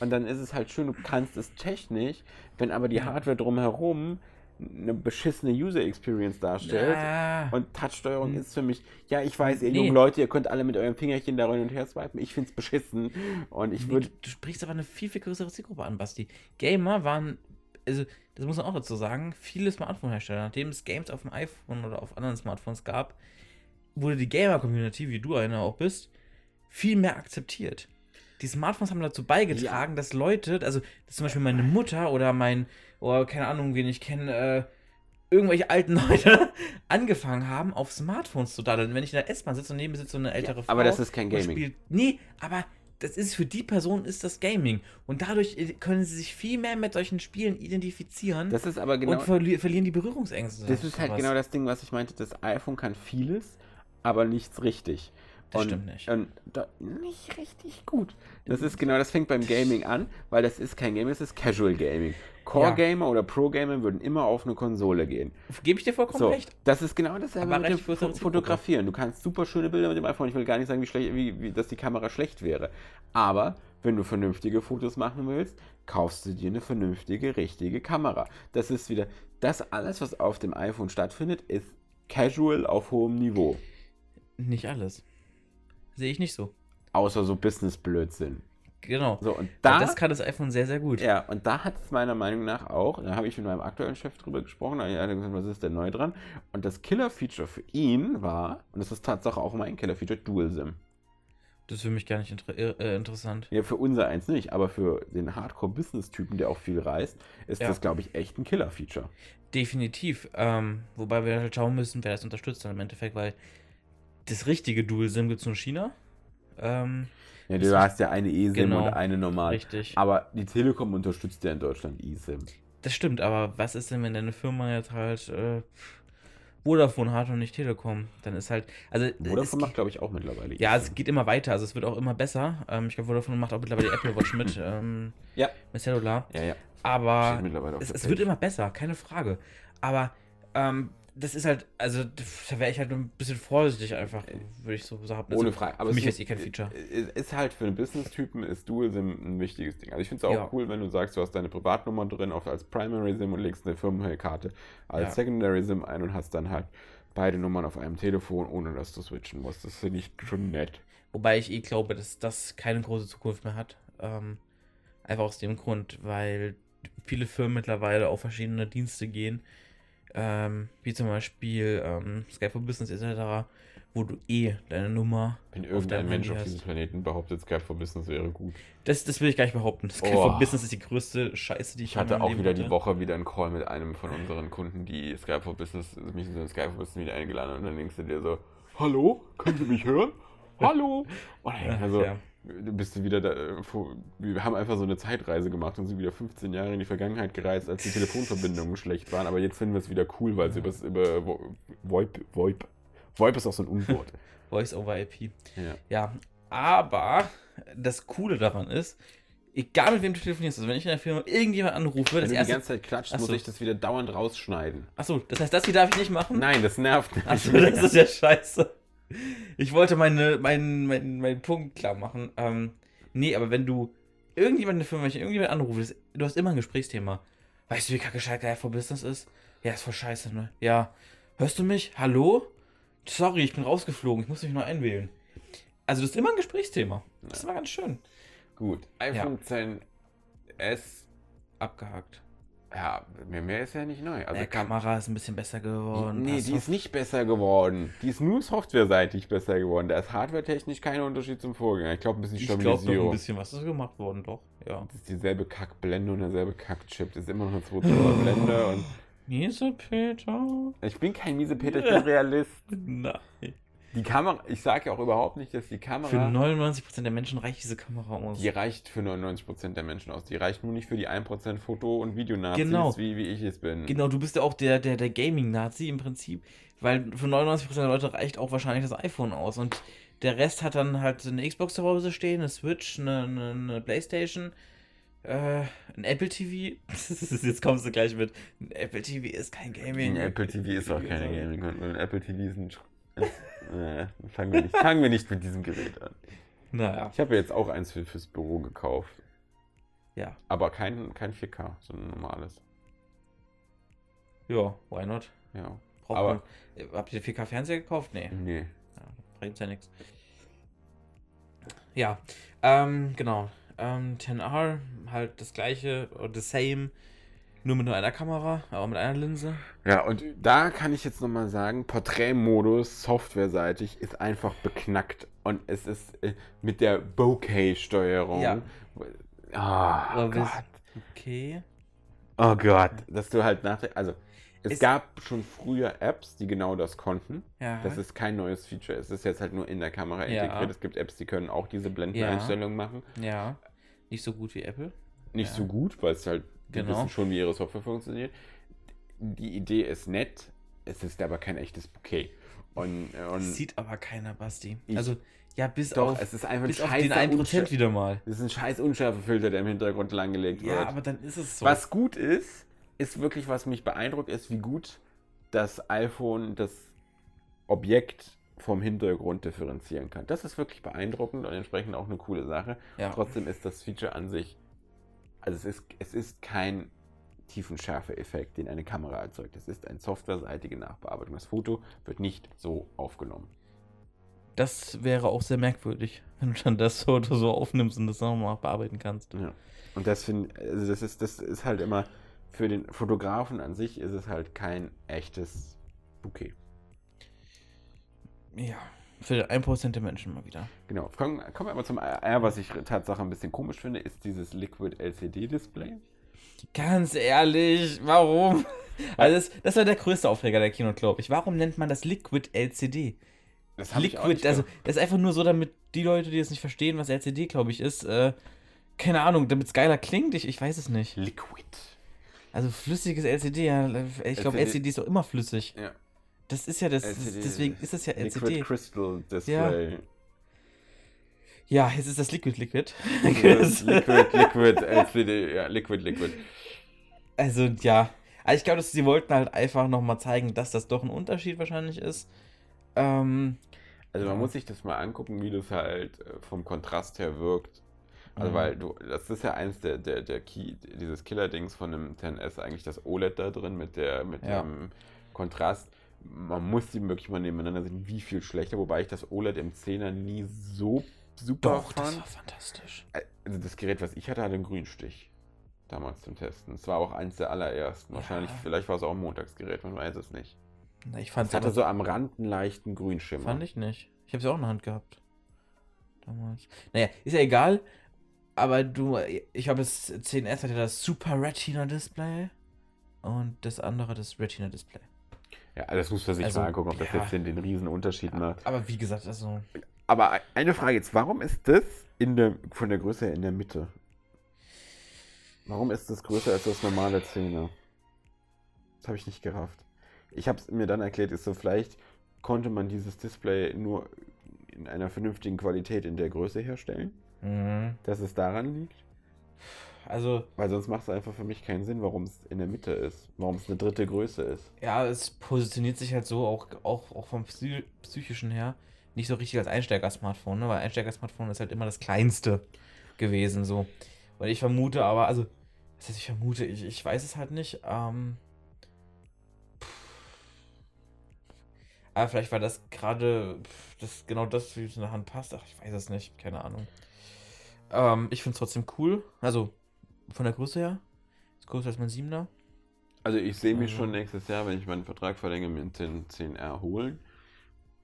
Und dann ist es halt schön, du kannst es technisch, wenn aber die Hardware drumherum eine beschissene User Experience darstellt, Ja. und Touchsteuerung ist für mich, ja, ich weiß, ihr Nee. jungen Leute, ihr könnt alle mit eurem Fingerchen da hin und her swipen. Ich find's beschissen. Und ich Nee, würde. du, du sprichst aber eine viel, viel größere Zielgruppe an, Basti. Gamer waren, also das muss man auch dazu sagen, viele Smartphone-Hersteller, nachdem es Games auf dem iPhone oder auf anderen Smartphones gab, wurde die Gamer-Community, wie du einer auch bist, viel mehr akzeptiert. Die Smartphones haben dazu beigetragen, dass Leute, also dass zum Beispiel meine Mutter oder mein, oder keine Ahnung, wen ich kenne, äh, irgendwelche alten Leute angefangen haben, auf Smartphones zu daddeln. Wenn ich in der S-Bahn sitze und neben mir sitzt so eine ältere Frau. aber das ist kein Gaming. Spielt, nee, aber das ist für die Person ist das Gaming. Und dadurch äh, können sie sich viel mehr mit solchen Spielen identifizieren Das ist aber genau. und verli verlieren die Berührungsängste. Das ist halt sowas. genau das Ding, was ich meinte. Das iPhone kann vieles, aber nichts richtig. Das und, stimmt nicht. Und da, nicht richtig gut. Das ist genau, das fängt beim Gaming an, weil das ist kein Gaming, das ist Casual Gaming. Core Ja. Gamer oder Pro Gamer würden immer auf eine Konsole gehen. Gebe ich dir vollkommen So, recht. das ist genau dasselbe Aber mit dem Zielgruppe. Fotografieren. Du kannst super schöne Bilder mit dem iPhone. Ich will gar nicht sagen, wie schlecht, wie, wie, dass die Kamera schlecht wäre. Aber wenn du vernünftige Fotos machen willst, kaufst du dir eine vernünftige, richtige Kamera. Das ist wieder, das alles, was auf dem iPhone stattfindet, ist casual auf hohem Niveau. Nicht alles. Sehe ich nicht so. Außer so Business-Blödsinn. Genau. So, und Da, da, das kann das iPhone sehr, sehr gut. ja, und da hat es meiner Meinung nach auch, da habe ich mit meinem aktuellen Chef drüber gesprochen, da hat er gesagt, was ist denn neu dran? Und das Killer-Feature für ihn war, und das ist Tatsache auch mein Killer-Feature, Dual-SIM. Das ist für mich gar nicht inter äh, interessant. Ja, für unser eins nicht, aber für den Hardcore-Business-Typen, der auch viel reist, ist Ja. das, glaube ich, echt ein Killer-Feature. Definitiv. Ähm, wobei wir halt schauen müssen, wer das unterstützt dann im Endeffekt, weil das richtige Dual-SIM gibt es nur in China. Ähm, Ja, du hast ja eine eSIM Genau. und eine normal. richtig. Aber die Telekom unterstützt ja in Deutschland eSIM. Das stimmt, aber was ist denn, wenn deine Firma jetzt halt äh, Vodafone hat und nicht Telekom? Dann ist halt. Also, Vodafone macht, glaube ich, auch mittlerweile ja, es eSIM. geht immer weiter, also es wird auch immer besser. Ähm, ich glaube, Vodafone macht auch mittlerweile die Apple Watch mit, ähm, Ja. mit Cellular. Ja, ja. Aber es, es wird immer besser, keine Frage. Aber ähm, das ist halt, also da wäre ich halt ein bisschen vorsichtig einfach, würde ich so sagen. Also, Ohne Frage. für mich es ist eh kein Feature. Ist, ist halt für einen Business-Typen ist Dual-SIM ein wichtiges Ding. Also ich finde es auch Ja. cool, wenn du sagst, du hast deine Privatnummer drin auf, als Primary-SIM und legst eine Firmenkarte als Ja. Secondary-SIM ein und hast dann halt beide Nummern auf einem Telefon, ohne dass du switchen musst. Das finde ich schon nett. Wobei ich eh glaube, dass das keine große Zukunft mehr hat. Ähm, einfach aus dem Grund, weil viele Firmen mittlerweile auf verschiedene Dienste gehen, ähm, wie zum Beispiel ähm, Skype for Business etc., wo du eh deine Nummer. Wenn auf irgendein deinem Mensch auf diesem Planeten behauptet, Skype for Business wäre gut. Das, das will ich gar nicht behaupten. Skype Oh. for Business ist die größte Scheiße, die ich Ich in hatte auch wieder die hatte. Woche wieder einen Call mit einem von unseren Kunden, die Skype for Business, mich in Skype for Business wieder eingeladen haben. und dann denkst du dir so, hallo, können Sie mich hören? Hallo? Und dann Ja, also, ja. Du bist du wieder da, äh, wir haben einfach so eine Zeitreise gemacht und sind wieder 15 Jahre in die Vergangenheit gereist, als die Telefonverbindungen schlecht waren. Aber jetzt finden wir es wieder cool, weil sie übers, über Vo- VoIP, VoIP, VoIP ist auch so ein Unwort. Voice over IP. ja. Ja, aber das Coole daran ist, egal mit wem du telefonierst, also wenn ich in der Firma irgendjemand anrufe, Wenn das du die erste. ganze Zeit klatscht, Ach muss ich das wieder dauernd rausschneiden. Achso, das heißt, das hier darf ich nicht machen? Nein, das nervt mich. Achso, das ist ja scheiße. Ich wollte meine, meinen, meinen, meinen Punkt klar machen. Ähm, nee, aber wenn du irgendjemand in der Firma, irgendjemand anrufe, das- du hast immer ein Gesprächsthema. Weißt du, wie kacke Schalke for Business ist? Ja, ist voll scheiße, ne? Ja. Hörst du mich? Hallo? Sorry, ich bin rausgeflogen. Ich muss mich nur einwählen. Also, das ist immer ein Gesprächsthema. Das war ganz schön. Gut, iPhone 10s Abgehakt. Ja, mehr, mehr ist ja nicht neu. Also kam, Kamera ist ein bisschen besser geworden. nee, die ist nicht besser geworden. Die ist nur softwareseitig besser geworden. Da ist hardwaretechnisch kein Unterschied zum Vorgänger. Ich glaube, ein bisschen Ich glaube Stabilisierung. ein bisschen was ist gemacht worden, doch. Ja. das ist dieselbe Kackblende und derselbe Kackchip. Das ist immer noch eine 2 Zoller Blende. Und Miese Peter. ich bin kein miese Peter, ich bin Realist. Nein. Die Kamera, ich sage ja auch überhaupt nicht, dass die Für Kamera, 99% der Menschen reicht diese Kamera aus. die reicht für 99% der Menschen aus. Die reicht nur nicht für die 1% Foto- und Videonazis, Genau. wie, wie ich es bin. Genau, du bist ja auch der, der, der Gaming-Nazi im Prinzip, weil für 99% der Leute reicht auch wahrscheinlich das iPhone aus und der Rest hat dann halt eine Xbox zu Hause stehen, eine Switch, eine, eine, eine Playstation, äh, ein Apple TV. Jetzt kommst du gleich mit, ein Apple TV ist kein Gaming. Ein Apple TV ist auch keine Gaming-Konsole. Ein Apple TV ist ein. Äh, fangen, wir nicht, fangen wir nicht mit diesem Gerät an. Naja, Ich habe jetzt auch eins für, fürs Büro gekauft. ja. Aber kein, kein 4K, sondern ein normales. Ja, why not? Ja. Braucht Aber- man, habt ihr 4K-Fernseher gekauft? Nee. Nee. Ja, bringt ja nichts. Ja, ähm, genau. Ähm, 10R, halt das gleiche, oder the same, nur mit nur einer Kamera, aber mit einer Linse. Ja, und da kann ich jetzt nochmal sagen, Porträtmodus softwareseitig ist einfach beknackt. Und es ist äh, mit der Bokeh-Steuerung. Ja. Aber wir- Gott. Okay. Oh Gott. Dass du halt nach Also, es Ist- gab schon früher Apps, die genau das konnten. Ja. Das ist kein neues Feature. Es ist jetzt halt nur in der Kamera Ja. integriert. Es gibt Apps, die können auch diese Blendeneinstellungen machen. ja. Nicht so gut wie Apple. Nicht Ja. so gut, weil es halt, die Genau. wissen schon, wie ihre Software funktioniert. Die Idee ist nett, es ist aber kein echtes Bouquet. Und, und Sieht aber keiner, Basti. Also, ja, bis doch, auf, es ist einfach ein bis auf scheiß den 1% wieder mal. Das ist ein scheiß Unschärfefilter, der im Hintergrund langgelegt Ja, wird. aber dann ist es so. Was gut ist, ist wirklich, was mich beeindruckt, ist, wie gut das iPhone das Objekt vom Hintergrund differenzieren kann. Das ist wirklich beeindruckend und entsprechend auch eine coole Sache. Ja. Trotzdem ist das Feature an sich, also es ist, es ist kein Tiefenschärfe-Effekt, den eine Kamera erzeugt. Es ist eine softwareseitige Nachbearbeitung. Das Foto wird nicht so aufgenommen. Das wäre auch sehr merkwürdig, wenn du dann das Foto so aufnimmst und das nochmal bearbeiten kannst. Ja. Und das finde also das ist, das ist halt immer, für den Fotografen an sich ist es halt kein echtes Bouquet. Ja. Für den 1% der Menschen mal wieder. Genau. Kommen, kommen wir aber zum R, was ich Tatsache ein bisschen komisch finde, ist dieses Liquid LCD-Display. Ganz ehrlich, warum? Also das, das war der größte Aufreger der Kino, glaube ich. Warum nennt man das Liquid LCD? Das Liquid, also das ist einfach nur so, damit die Leute, die jetzt nicht verstehen, was LCD, glaube ich, ist, äh, keine Ahnung, damit es geiler klingt, ich, ich weiß es nicht. Liquid. Also flüssiges LCD, ja, ich glaube, LCD LCD ist doch immer flüssig. Ja. Das ist ja das, LCD deswegen ist es ja Liquid LCD. Crystal Display. Ja, jetzt ist das Liquid Liquid. liquid, Liquid, LCD, ja, Liquid, Liquid. Also ja, also ich glaube, dass sie wollten halt einfach nochmal zeigen, dass das doch ein Unterschied wahrscheinlich ist. Ähm, Also man Ja. muss sich das mal angucken, wie das halt äh, vom Kontrast her wirkt. Also Mhm. weil du, das ist ja eins der, der, der Key, dieses Killer-Dings von dem 10S, eigentlich das OLED da drin mit der, mit Ja. dem Kontrast. Man muss die wirklich mal nebeneinander sehen, wie viel schlechter, wobei ich das OLED im 10er nie so super doch, das fand. war fantastisch. Also das Gerät, was ich hatte, hatte einen Grünstich. Damals zum Testen. Es war auch eins der allerersten. Ja. Wahrscheinlich, vielleicht war es auch ein Montagsgerät, man weiß es nicht. Na, ich fand Es hatte so am Rand einen leichten Grünschimmer. Fand ich nicht. Ich habe sie auch in der Hand gehabt. Damals. Naja, ist ja egal. Aber du, ich habe das 10S hatte das Super Retina Display und das andere das Retina Display. Ja, das muss man sich Also, mal angucken, ob das ja. jetzt den, den riesen Unterschied macht. Aber wie gesagt, also Aber eine Frage jetzt, warum ist das in der, von der Größe her in der Mitte? Warum ist das größer als das normale 10er? Das habe ich nicht gerafft. Ich habe es mir dann erklärt, ist so, vielleicht konnte man dieses Display nur in einer vernünftigen Qualität in der Größe herstellen, mhm. dass es daran liegt. Also Weil sonst macht es einfach für mich keinen Sinn, warum es in der Mitte ist. Warum es eine dritte Größe ist. ja, es positioniert sich halt so auch auch, auch vom Psy psychischen her nicht so richtig als Einsteiger-Smartphone, ne? weil Einsteiger-Smartphone ist halt immer das kleinste gewesen so. Und ich vermute aber, also was heißt ich vermute, ich, ich weiß es halt nicht. Ähm, Aber vielleicht war das gerade das genau das, wie es in der Hand passt. Ach, ich weiß es nicht. Keine Ahnung. Ähm, ich finde es trotzdem cool. Also von der Größe her. Ist größer als mein 7er. Also ich sehe mich Also- schon nächstes Jahr, wenn ich meinen Vertrag verlängere, mir den 10R holen.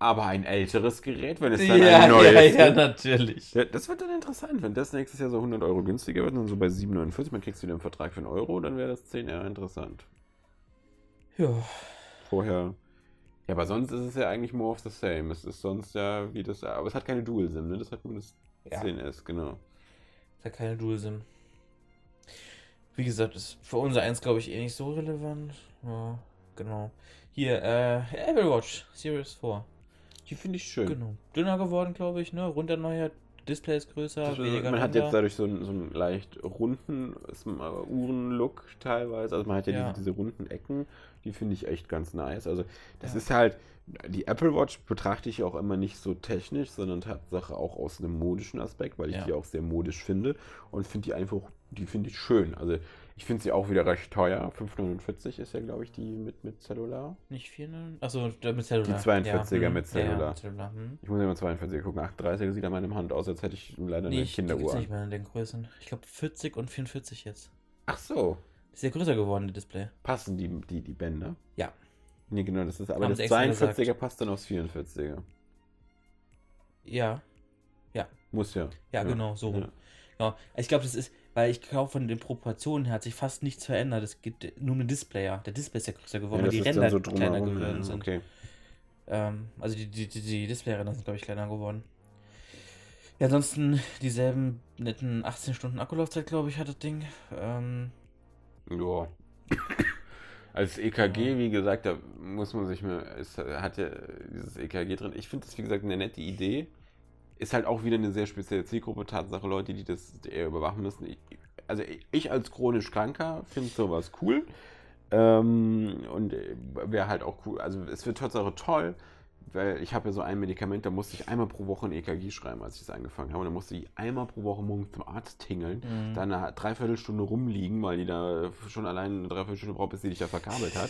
Aber ein älteres Gerät, wenn es dann ein neues gibt. natürlich. Ja, das wird dann interessant, wenn das nächstes Jahr so 100 Euro günstiger wird, dann so bei 7,49, man kriegst du wieder einen Vertrag für einen Euro, dann wäre das 10R interessant. Ja. Vorher. Ja, aber sonst ist es ja eigentlich more of the same. Es ist sonst ja wie das. Aber es hat keine Dual-SIM, ne? Das hat nur das Ja. 10S, genau. Ist ja keine Dual-SIM. Wie gesagt, ist für unser eins, glaube ich, eh nicht so relevant. Ja, genau. Hier, äh, Apple Watch Series 4. Die finde ich schön. Genau. Dünner geworden, glaube ich, ne? Runtererneuert. Display ist größer, Das, weniger man hat jetzt dadurch so einen, so einen leicht runden Uhrenlook teilweise. Also man hat ja, Ja. Diese, diese runden Ecken, die finde ich echt ganz nice. Also das Ja. ist halt, die Apple Watch betrachte ich auch immer nicht so technisch, sondern Tatsache auch aus einem modischen Aspekt, weil ich Ja. die auch sehr modisch finde und finde die einfach, die finde ich schön. Also ich finde sie auch wieder recht teuer. 5,49 ist ja, glaube ich, die mit, mit Cellular. Nicht 4, Achso, der mit Cellular. Die 42er hm. mit Cellular. Ja, ja, mit Cellular. Hm. Ich muss immer 42 gucken. 38 sieht an meiner Hand aus, als hätte ich leider Nee, eine ich, Kinderuhr. nicht mehr in den Größen. Ich glaube 40 und 44 jetzt. Ach so. Ist ja größer geworden, das Display. Passen die, die, die Bänder? Ja. Nee, genau, das ist aber Haben das sie extra 42er gesagt. passt dann aufs 44er. Ja. Muss ja. Ja, genau, so. Ja. Genau. Ich glaube, das ist, weil ich glaube, von den Proportionen her hat sich fast nichts verändert. Es geht nur um den Display, ja. Der Display ist ja größer geworden, Ja, weil die Ränder so kleiner geworden ja, sind. Okay. Ähm, also die, die, die, die Displayränder sind, glaube ich, kleiner geworden. Ja, ansonsten dieselben netten 18 Stunden Akkulaufzeit, glaube ich, hat das Ding. Ähm, Ja. Als EKG, wie gesagt, da muss man sich mal, es hat ja dieses EKG drin. Ich finde das, wie gesagt, eine nette Idee. Ist halt auch wieder eine sehr spezielle Zielgruppe, Tatsache Leute, die das eher überwachen müssen. Ich, also ich als chronisch Kranker finde sowas cool. Ähm, und wäre halt auch cool. Also es wird Tatsache toll, weil ich habe ja so ein Medikament, da musste ich einmal pro Woche ein EKG schreiben, als ich das angefangen habe. Und dann musste ich einmal pro Woche morgens zum Arzt tingeln, Mhm. dann eine Dreiviertelstunde rumliegen, weil die da schon allein eine Dreiviertelstunde braucht, bis sie dich da verkabelt hat.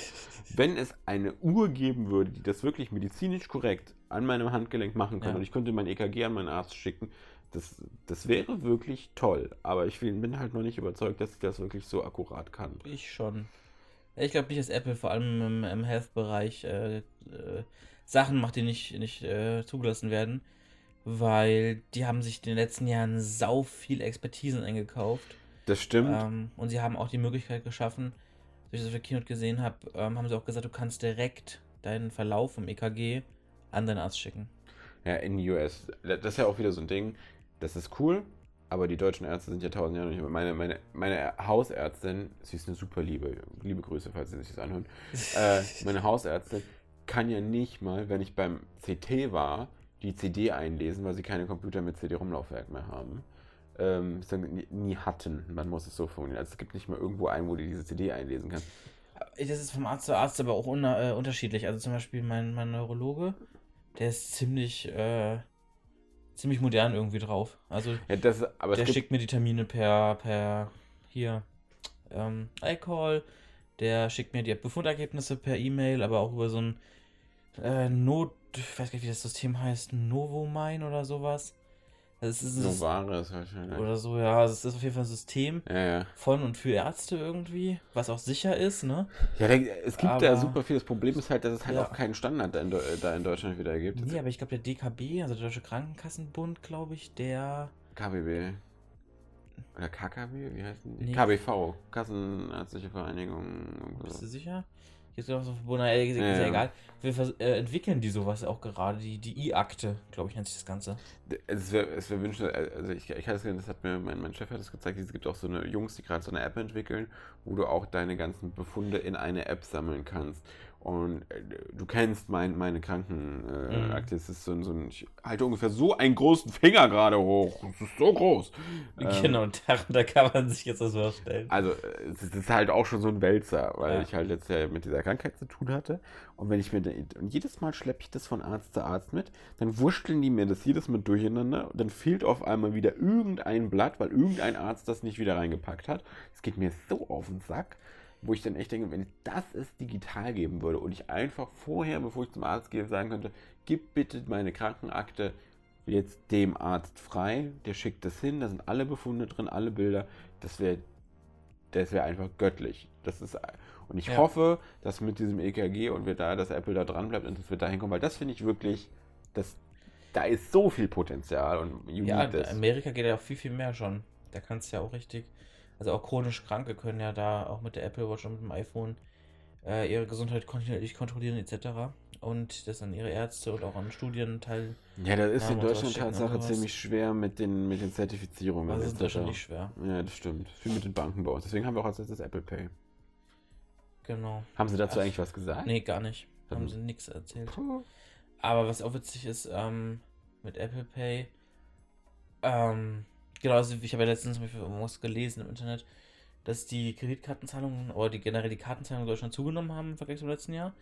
Wenn es eine Uhr geben würde, die das wirklich medizinisch korrekt an meinem Handgelenk machen kann Ja. und ich könnte mein EKG an meinen Arzt schicken, das, das wäre wirklich toll. Aber ich bin halt noch nicht überzeugt, dass ich das wirklich so akkurat kann. ich schon. Ich glaube nicht, dass Apple vor allem im, im Health-Bereich äh, äh, Sachen macht, die nicht, nicht äh, zugelassen werden. Weil die haben sich in den letzten Jahren sau viel Expertisen eingekauft. Das stimmt. Ähm, und sie haben auch die Möglichkeit geschaffen, wie ich das auf der Keynote gesehen habe, ähm, haben sie auch gesagt, du kannst direkt deinen Verlauf im EKG an deinen Arzt schicken. Ja, in den US. Das ist ja auch wieder so ein Ding. Das ist cool, aber die deutschen Ärzte sind ja tausend Jahre nicht. Meine, meine, meine Hausärztin, sie ist eine super Liebe, liebe Grüße, falls Sie sich das anhören. äh, meine Hausärztin kann ja nicht mal, wenn ich beim CT war, die CD einlesen, weil sie keine Computer mit CD-Rumlaufwerk mehr haben. Ähm, nie, nie hatten, man muss es so formulieren. Also es gibt nicht mal irgendwo einen, wo du diese CD einlesen kannst. Das ist vom Arzt zu Arzt aber auch un äh, unterschiedlich. Also zum Beispiel mein, mein Neurologe, der ist ziemlich, äh, ziemlich modern irgendwie drauf. Also Ja, das, der schickt mir die Termine per, per hier, ähm, iCall. Der schickt mir die Befundergebnisse per E-Mail, aber auch über so ein äh, Not, ich weiß gar nicht, wie das System heißt, Novomine oder sowas. Das ist Sys- Novaris wahrscheinlich. oder so, ja, also es ist auf jeden Fall ein System Ja, ja. von und für Ärzte irgendwie, was auch sicher ist, ne? Ja, da, es gibt da Aber- super viel. Das Problem ist halt, dass es halt Ja. auch keinen Standard da in, da in Deutschland wieder gibt. Nee, aber ich glaube, der DKB, also der Deutsche Krankenkassenbund, glaube ich, der. KBB. Oder KKB? Wie heißen die? Nee. KBV. Kassenärztliche Vereinigung. Bist du sicher? Jetzt ich so verbunden, äh, ist ja, Ja, egal. Fall äh, entwickeln die sowas auch gerade, die, die I-Akte, glaube ich, nennt sich das Ganze. Es wäre wär wünschenswert, also ich, ich hatte es gesehen, das hat mir mein, mein Chef hat es gezeigt, es gibt auch so eine Jungs, die gerade so eine App entwickeln, wo du auch deine ganzen Befunde in eine App sammeln kannst. Und äh, du kennst mein, meine Krankenakte, äh, Mhm. Es ist so, so ein, ich halte ungefähr so einen großen Finger gerade hoch. Es ist so groß. Ähm, genau, und da, da kann man sich jetzt das vorstellen. Also, es ist- es halt auch schon so ein Wälzer, weil Ja. ich halt jetzt ja mit dieser Krankheit zu tun hatte. Und wenn ich mir und jedes Mal schleppe ich das von Arzt zu Arzt mit, dann wurschteln die mir das jedes Mal durcheinander und dann fehlt auf einmal wieder irgendein Blatt, weil irgendein Arzt das nicht wieder reingepackt hat. Das geht mir so auf den Sack, wo ich dann echt denke, wenn das es digital geben würde und ich einfach vorher, bevor ich zum Arzt gehe, sagen könnte, gib bitte meine Krankenakte jetzt dem Arzt frei, der schickt das hin, da sind alle Befunde drin, alle Bilder, das wäre das wäre einfach göttlich. Das ist und ich Ja. hoffe, dass mit diesem EKG und wir da, dass Apple da dran bleibt und dass wir da hinkommen, weil das finde ich wirklich, das, da ist so viel Potenzial und you Ja. Amerika geht ja auch viel, viel mehr schon. Da kannst du ja auch richtig. Also auch chronisch Kranke können ja da auch mit der Apple Watch und mit dem iPhone äh, ihre Gesundheit kontinuierlich kontrollieren etc. Und das an ihre Ärzte und auch an Studien teil. Ja, das ist in Deutschland Tatsache ziemlich schwer mit den, mit den Zertifizierungen. Also ist das schon nicht schwer. Ja, das stimmt. Viel mit den Banken bei uns. Deswegen haben wir auch als letztes Apple Pay. Genau. Haben Sie dazu Ach, eigentlich was gesagt? Nee, gar nicht. Haben Dann- sie nichts erzählt. Puh. Aber was auch witzig ist, ähm, mit Apple Pay, ähm, genau, also ich habe ja letztens irgendwas gelesen im Internet, dass die Kreditkartenzahlungen oder die generell die Kartenzahlungen in Deutschland zugenommen haben im Vergleich zum letzten Jahr.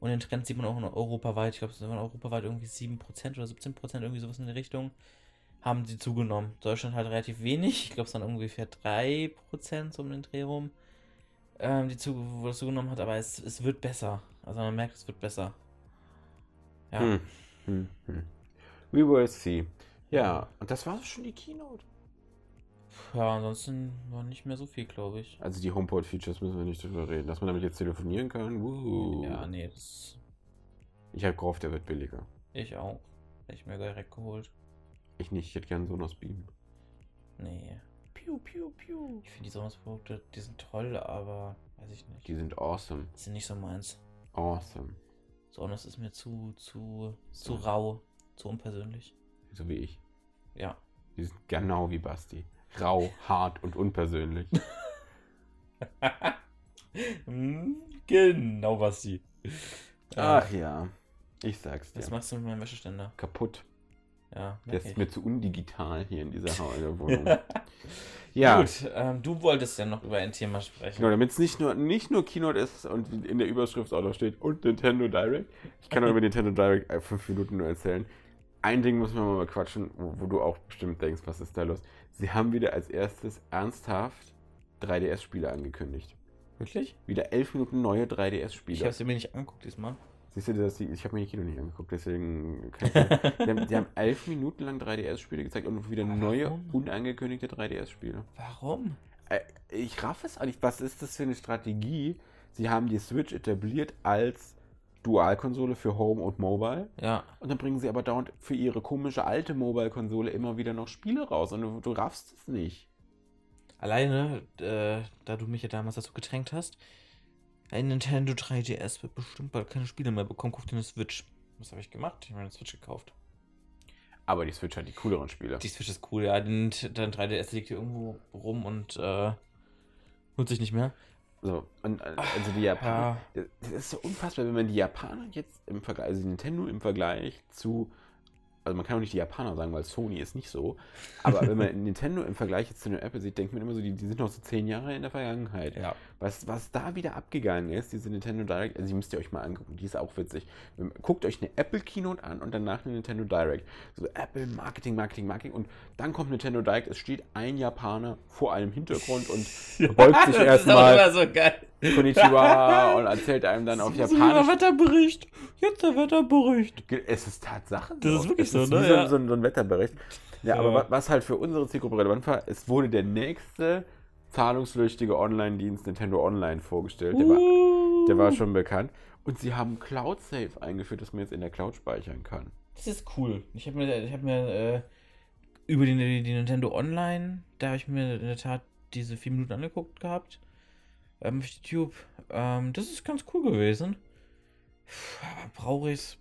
Und den Trend sieht man auch in europaweit, ich glaube, es waren europaweit irgendwie 7% oder 17%, irgendwie sowas in der Richtung, haben die zugenommen. Deutschland halt relativ wenig, ich glaube, es waren ungefähr 3% so um den Dreh rum, ähm, die zu, wo das zugenommen hat, aber es, es wird besser. Also man merkt, es wird besser. Ja. Hm. Hm. Hm. We will see. Ja, und das war schon die Keynote. Ja, ansonsten war nicht mehr so viel, glaube ich. Also die HomePod-Features müssen wir nicht drüber reden. Dass man damit jetzt telefonieren kann. Wuhu. Ja, nee, das. Ich habe gehofft, der wird billiger. Ich auch. Hätte ich mir direkt geholt. Ich nicht, ich hätte gern Sonos Beam. Nee. Piu, piu, piu. Ich finde die Sonos-Produkte, die sind toll, aber weiß ich nicht. Die sind awesome. Die sind nicht so meins. Awesome. Sonos ist mir zu, zu, zu So. rau, zu unpersönlich. So wie ich. Ja. Die sind genau wie Basti. Rau, hart und unpersönlich. Hm, genau, was die. Ach ja. Ich sag's dir. Was machst du mit meinem Wäscheständer? Kaputt. Ja, Der ist ich. mir zu undigital hier in dieser Wohnung. ja. Gut, ähm, du wolltest ja noch über ein Thema sprechen. Genau, damit es nicht nur, nicht nur Keynote ist und in der Überschrift auch noch steht und Nintendo Direct. Ich kann auch über Nintendo Direct äh, fünf Minuten nur erzählen. Ein Ding muss man mal quatschen, wo, wo du auch bestimmt denkst, was ist da los? Sie haben wieder als erstes ernsthaft 3DS-Spiele angekündigt. Wirklich? Wieder elf Minuten neue Ich 3DS-Spiele. habe sie mir nicht angeguckt diesmal. Siehst du, dass die, ich habe mir die Kino nicht angeguckt, deswegen kann ich die, haben, die haben elf Minuten lang 3DS-Spiele gezeigt und wieder Aber neue, warum? unangekündigte 3DS-Spiele. Warum? Äh, ich raff es auch nicht. Was ist das für eine Strategie? Sie haben die Switch etabliert als Dualkonsole für Home und Mobile. Ja. Und dann bringen sie aber dauernd für ihre komische alte Mobile-Konsole immer wieder noch Spiele raus und du, du raffst es nicht. Alleine, äh, da du mich ja damals dazu gedrängt hast, ein Nintendo 3DS wird bestimmt bald keine Spiele mehr bekommen. Guck dir eine Switch. Was habe ich gemacht? Ich habe mir eine Switch gekauft. Aber die Switch hat die cooleren Spiele. Die Switch ist cool, ja. Dein 3DS liegt hier irgendwo rum und äh, nutze ich nicht mehr. So, und äh, also die Japaner. Das ist so unfassbar, wenn man die Japaner jetzt im Vergleich, also Nintendo im Vergleich zu also man kann auch nicht die Japaner sagen, weil Sony ist nicht so. Aber wenn man Nintendo im Vergleich jetzt zu einer Apple sieht, denkt man immer so, die, die sind noch so zehn Jahre in der Vergangenheit. Ja. Was, was da wieder abgegangen ist, diese Nintendo Direct, also die müsst ihr euch mal angucken, die ist auch witzig. Guckt euch eine Apple Keynote an und danach eine Nintendo Direct. So Apple Marketing, Marketing, Marketing und dann kommt Nintendo Direct, es steht ein Japaner vor einem Hintergrund und beugt sich erstmal. so geil. Konnichiwa und erzählt einem dann auf Japanisch. Wetterbericht. Jetzt der Wetterbericht. Es ist Tatsache. Das ist wirklich so, ist ne? Wie so, Ja. so, ein- so ein Wetterbericht. Ja, aber wa- was halt für unsere Zielgruppe relevant war, es wurde der nächste zahlungspflichtige Online-Dienst Nintendo Online vorgestellt. Der, war, der war schon bekannt. Und sie haben Cloud Save eingeführt, dass man jetzt in der Cloud speichern kann. Das ist cool. Ich habe mir, ich hab mir äh, über die, die, Nintendo Online, da habe ich mir in der Tat diese vier Minuten angeguckt gehabt. Ähm, auf YouTube. Ähm, das ist ganz cool gewesen. Puh, Aber brauche ich's?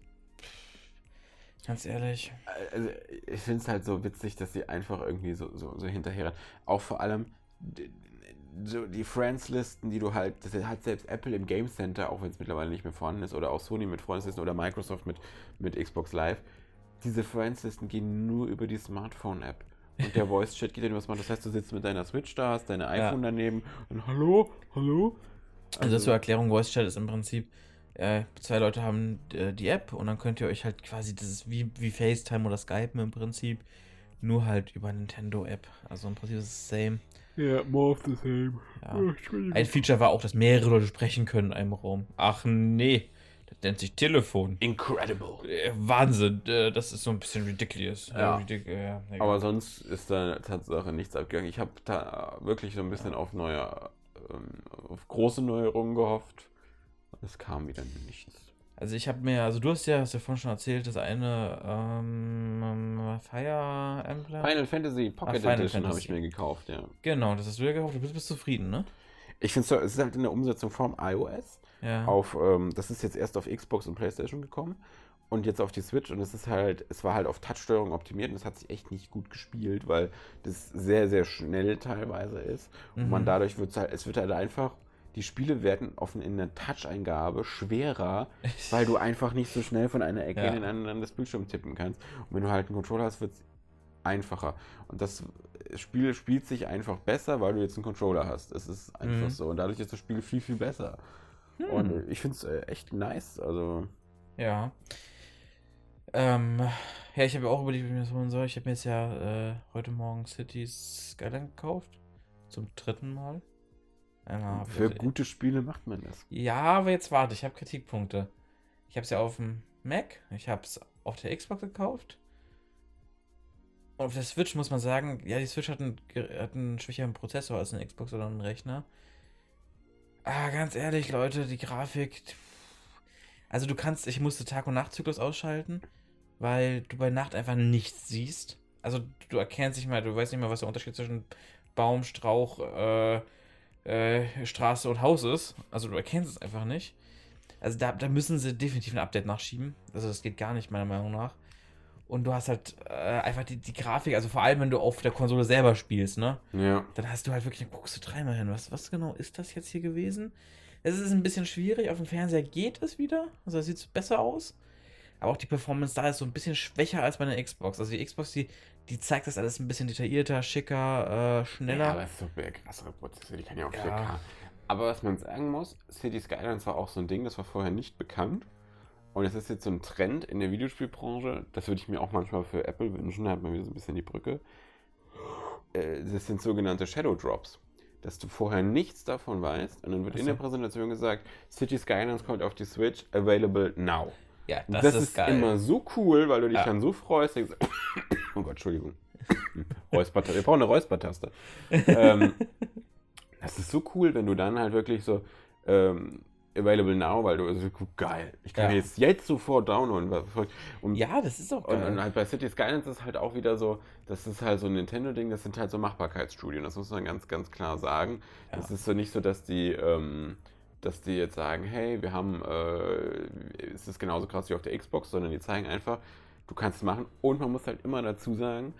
Ganz ehrlich. Also, ich finde es halt so witzig, dass sie einfach irgendwie so, so, so hinterher. Auch vor allem d- so die Friends-Listen, die du halt, das hat selbst Apple im Game Center, auch wenn es mittlerweile nicht mehr vorhanden ist, oder auch Sony mit Friends-Listen oder Microsoft mit, mit Xbox Live. Diese Friends-Listen gehen nur über die Smartphone-App. Und der Voice-Chat geht dann über Smart. Das heißt, du sitzt mit deiner Switch da, hast deine iPhone daneben und Hallo, Hallo. Also, zur Erklärung, Voice Chat ist im Prinzip, äh, zwei Leute haben äh, die App und dann könnt ihr euch halt quasi, das ist wie, wie FaceTime oder Skypen im Prinzip, nur halt über Nintendo-App. Also im Prinzip ist es same. Ja, more of the same. Ja. Oh. Ein Feature war auch, dass mehrere Leute sprechen können in einem Raum. Ach nee, das nennt sich Telefon. Incredible. Äh, Wahnsinn, äh, das ist so ein bisschen ridiculous. Ja. Äh, ridic äh, ja. Aber sonst ist da Tatsache nichts abgegangen. Ich habe da wirklich so ein bisschen auf neue, ähm, auf große Neuerungen gehofft. Es kam wieder nichts. also ich habe mir, also du hast ja, hast ja vorhin schon erzählt, das eine ähm, Fire Emblem. Final Fantasy Pocket Final Edition habe ich mir gekauft, ja. Genau, das hast du ja gekauft. Du bist, bist zufrieden, ne? Ich finde es ist halt in der Umsetzung vom iOS. Ja. Auf, ähm, das ist jetzt erst auf Xbox und Playstation gekommen. Und jetzt auf die Switch und es ist halt, es war halt auf Touchsteuerung optimiert und es hat sich echt nicht gut gespielt, weil das sehr, sehr schnell teilweise ist. Und man Mhm. dadurch wird es halt, es wird halt einfach, die Spiele werden offen in der Touch-Eingabe schwerer, weil du einfach nicht so schnell von einer Ecke Ja. in ein anderes Bildschirm tippen kannst. Und wenn du halt einen Controller hast, wird es einfacher. Und das Spiel spielt sich einfach besser, weil du jetzt einen Controller hast. Es ist einfach Mhm. so. Und dadurch ist das Spiel viel, viel besser. Hm. Und ich finde es äh, echt nice. Also, Ja. Ähm, ja, ich habe ja auch überlegt, wie ich mir das holen soll. Ich habe mir jetzt ja äh, heute Morgen Cities Skyline gekauft. Zum dritten Mal. Einmal für das- gute Spiele macht man das. Ja, aber jetzt warte, ich habe Kritikpunkte. Ich habe es ja auf dem Mac, ich habe es auf der Xbox gekauft. Und auf der Switch muss man sagen, ja, die Switch hat einen, hat einen schwächeren Prozessor als ein Xbox oder ein Rechner. Ah, ganz ehrlich, Leute, die Grafik. Also du kannst, ich musste Tag- und Nachtzyklus ausschalten, weil du bei Nacht einfach nichts siehst. Also du erkennst nicht mal, du weißt nicht mal, was der Unterschied zwischen Baum, Strauch, äh, äh, Straße und Haus ist. Also du erkennst es einfach nicht. Also da, da müssen sie definitiv ein Update nachschieben. Also das geht gar nicht, meiner Meinung nach. Und du hast halt äh, einfach die, die Grafik, also vor allem, wenn du auf der Konsole selber spielst, ne? Ja. Dann hast du halt wirklich, dann guckst du dreimal hin. Was, was genau ist das jetzt hier gewesen? Es ist ein bisschen schwierig. Auf dem Fernseher geht es wieder. Also sieht es besser aus. Aber auch die Performance da ist so ein bisschen schwächer als bei der Xbox. Also die Xbox, die, die zeigt das alles ein bisschen detaillierter, schicker, äh, schneller. Ja, aber es ist so der krassere Prozessor, die kann ja auch Ja. 4K. Aber was man sagen muss, City Skylines war auch so ein Ding, das war vorher nicht bekannt. Und es ist jetzt so ein Trend in der Videospielbranche. Das würde ich mir auch manchmal für Apple wünschen. Da hat man wieder so ein bisschen die Brücke. Äh, Das sind sogenannte Shadow Drops. Dass du vorher nichts davon weißt. Und dann wird Ach in der Präsentation gesagt, City Skylines kommt auf die Switch, available now. ja, Das, ist, immer so cool, weil du dich Ja. dann so freust. denkst, oh Gott, Entschuldigung. Räuspertaste. Wir brauchen eine Räuspertaste. ähm, das ist so cool, wenn du dann halt wirklich so ähm, available now, weil du also, geil. Ich kann Ja. jetzt, jetzt sofort downloaden. Und, Ja, das ist auch und, geil. und halt bei City Skylines ist halt auch wieder so, das ist halt so ein Nintendo-Ding, das sind halt so Machbarkeitsstudien, das muss man ganz, ganz klar sagen. Ja. Es ist so nicht so, dass die, ähm, dass die jetzt sagen, hey, wir haben, äh, es ist genauso krass wie auf der Xbox, sondern die zeigen einfach, du kannst es machen und man muss halt immer dazu sagen,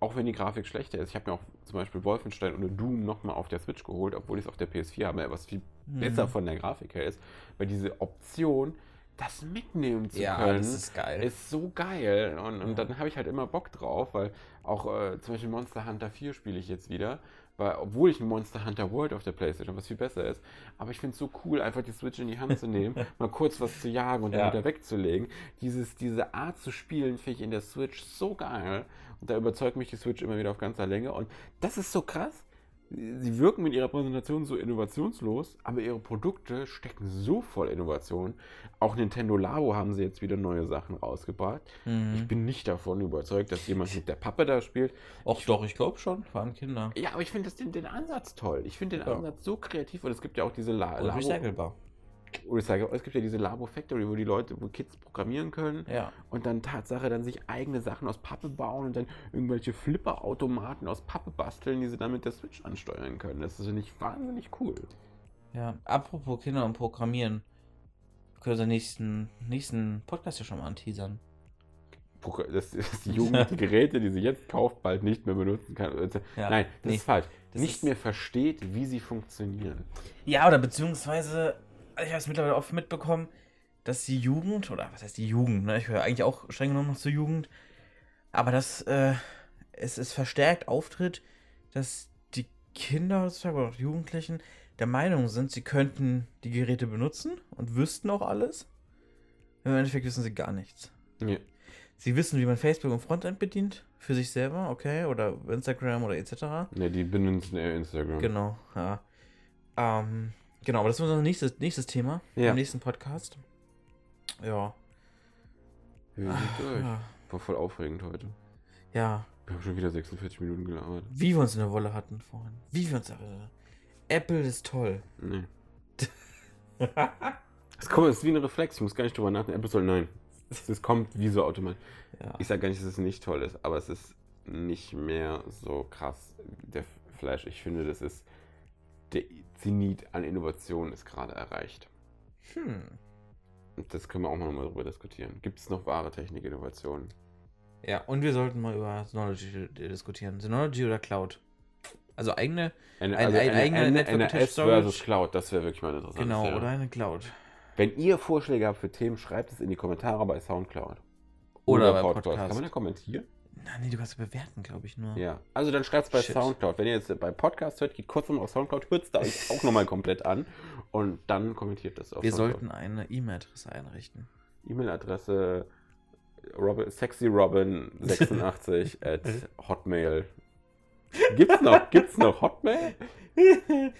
auch wenn die Grafik schlechter ist, ich habe mir auch zum Beispiel Wolfenstein oder Doom nochmal auf der Switch geholt, obwohl ich es auf der PS4 habe, was viel Mhm. besser von der Grafik her ist, weil diese Option, das mitnehmen zu ja, können, das ist geil. ist so geil. Und, und Ja. dann habe ich halt immer Bock drauf, weil auch äh, zum Beispiel Monster Hunter 4 spiele ich jetzt wieder. Weil, obwohl ich ein Monster Hunter World auf der Playstation, was viel besser ist. Aber ich finde es so cool, einfach die Switch in die Hand zu nehmen, mal kurz was zu jagen und dann Ja. wieder wegzulegen. Dieses, diese Art zu spielen finde ich in der Switch so geil. Und da überzeugt mich die Switch immer wieder auf ganzer Länge. Und das ist so krass. Sie wirken mit ihrer Präsentation so innovationslos, aber ihre Produkte stecken so voll Innovation. Auch Nintendo Labo haben sie jetzt wieder neue Sachen rausgebracht. Mhm. Ich bin nicht davon überzeugt, dass jemand mit der Pappe da spielt. Och, doch, ich glaube schon. Waren Kinder. Ja, aber ich finde den, den Ansatz toll. Ich finde den Ja. Ansatz so kreativ und es gibt ja auch diese La Labo. recycelbar. Recycle. Es gibt ja diese Labo Factory, wo die Leute, wo Kids programmieren können Ja. und dann Tatsache dann sich eigene Sachen aus Pappe bauen und dann irgendwelche Flipper-Automaten aus Pappe basteln, die sie dann mit der Switch ansteuern können. Das ist finde ich wahnsinnig cool. Ja. Apropos Kinder und Programmieren. Wir können unseren nächsten, nächsten Podcast ja schon mal anteasern. Dass, dass die Jugend die Geräte, die sie jetzt kauft, bald nicht mehr benutzen kann. Also, Ja. Nein, das Nee. ist falsch. Das nicht ist- mehr versteht, wie sie funktionieren. Ja, oder beziehungsweise, ich habe es mittlerweile oft mitbekommen, dass die Jugend, oder was heißt die Jugend, ne? ich höre eigentlich auch streng genommen noch zur Jugend, aber dass äh, es, es verstärkt auftritt, dass die Kinder heutzutage oder auch die Jugendlichen der Meinung sind, sie könnten die Geräte benutzen und wüssten auch alles. Im Endeffekt wissen sie gar nichts. Ja. Sie wissen, wie man Facebook und Frontend bedient, für sich selber, okay, oder Instagram oder etc. Ne, die benutzen eher Instagram. Genau, ja. Ähm, genau, aber das ist unser nächstes, nächstes Thema Ja. im nächsten Podcast. Ja. Wir sind durch. Ja. War voll aufregend heute. ja. Wir haben schon wieder 46 Minuten gelabert. Wie wir uns in der Wolle hatten vorhin. Wie wir uns. Äh, Apple ist toll. Nee. Es kommt, es ist wie ein Reflex, ich muss gar nicht drüber nachdenken. Apple soll nein. Es kommt wie so automatisch. Ja. Ich sage gar nicht, dass es nicht toll ist, aber es ist nicht mehr so krass. Der Flash, ich finde, das ist der Zenit an Innovation ist gerade erreicht. Hm. Und das können wir auch mal mal drüber diskutieren. Gibt es noch wahre Technikinnovationen? Ja, und wir sollten mal über Synology diskutieren. Synology oder Cloud? Also eigene. Eine, Ein- also ein eine, eigener eine, Network eine Attached S versus. Cloud, das wäre wirklich mal interessant. Genau, ja. oder eine Cloud. Wenn ihr Vorschläge habt für Themen, schreibt es in die Kommentare bei Soundcloud. Oder bei Podcast. Kann man da kommentieren? Na, nee, du kannst bewerten, glaube ich nur. Ja. Also dann schreibt es bei Shit. Soundcloud. Wenn ihr jetzt bei Podcast hört, geht kurz nochmal auf Soundcloud, hört es da euch auch nochmal komplett an und dann kommentiert das auf Wir Soundcloud. sollten eine E-Mail-Adresse einrichten. E-Mail-Adresse Robin, sexyrobin86 at hotmail. Gibt's noch, gibt's noch Hotmail?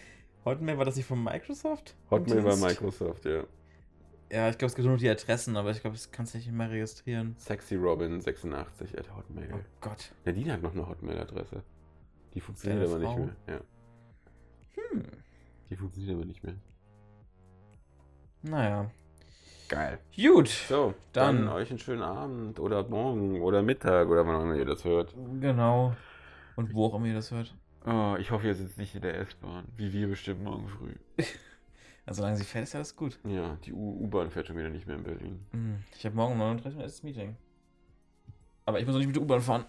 Hotmail war das nicht von Microsoft? Hotmail Dienst? Microsoft, ja. Ja, ich glaube, es gibt nur noch die Adressen, aber ich glaube, das kannst du nicht mehr registrieren. sexyrobin86 at hotmail. Oh Gott. Nadine hat noch eine Hotmail-Adresse. Die funktioniert aber nicht mehr. Ja, Hm. die funktioniert aber nicht mehr. Naja. Geil. Gut. So, dann, Dann- euch einen schönen Abend oder morgen oder Mittag oder wann auch immer ihr das hört. Genau. Und wo auch immer ihr das hört. Oh, ich hoffe, ihr sitzt nicht in der S-Bahn, wie wir bestimmt morgen früh. Also, solange sie fährt, ist alles gut. Ja, die U-Bahn fährt schon wieder nicht mehr in Berlin. Hm. Ich habe morgen um 39 Uhr erstes Meeting. Aber ich muss noch nicht mit der U-Bahn fahren.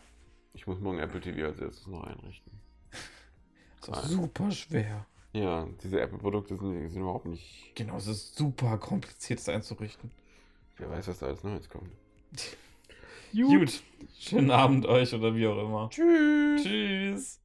Ich muss morgen Apple TV als erstes noch einrichten. Das ist super schwer. Ja, diese Apple-Produkte sind, sind überhaupt nicht. Genau, es ist super kompliziert, das einzurichten. Wer weiß, was da alles Neues kommt. Gut. Schönen Abend euch oder wie auch immer. Tschüss. Tschüss.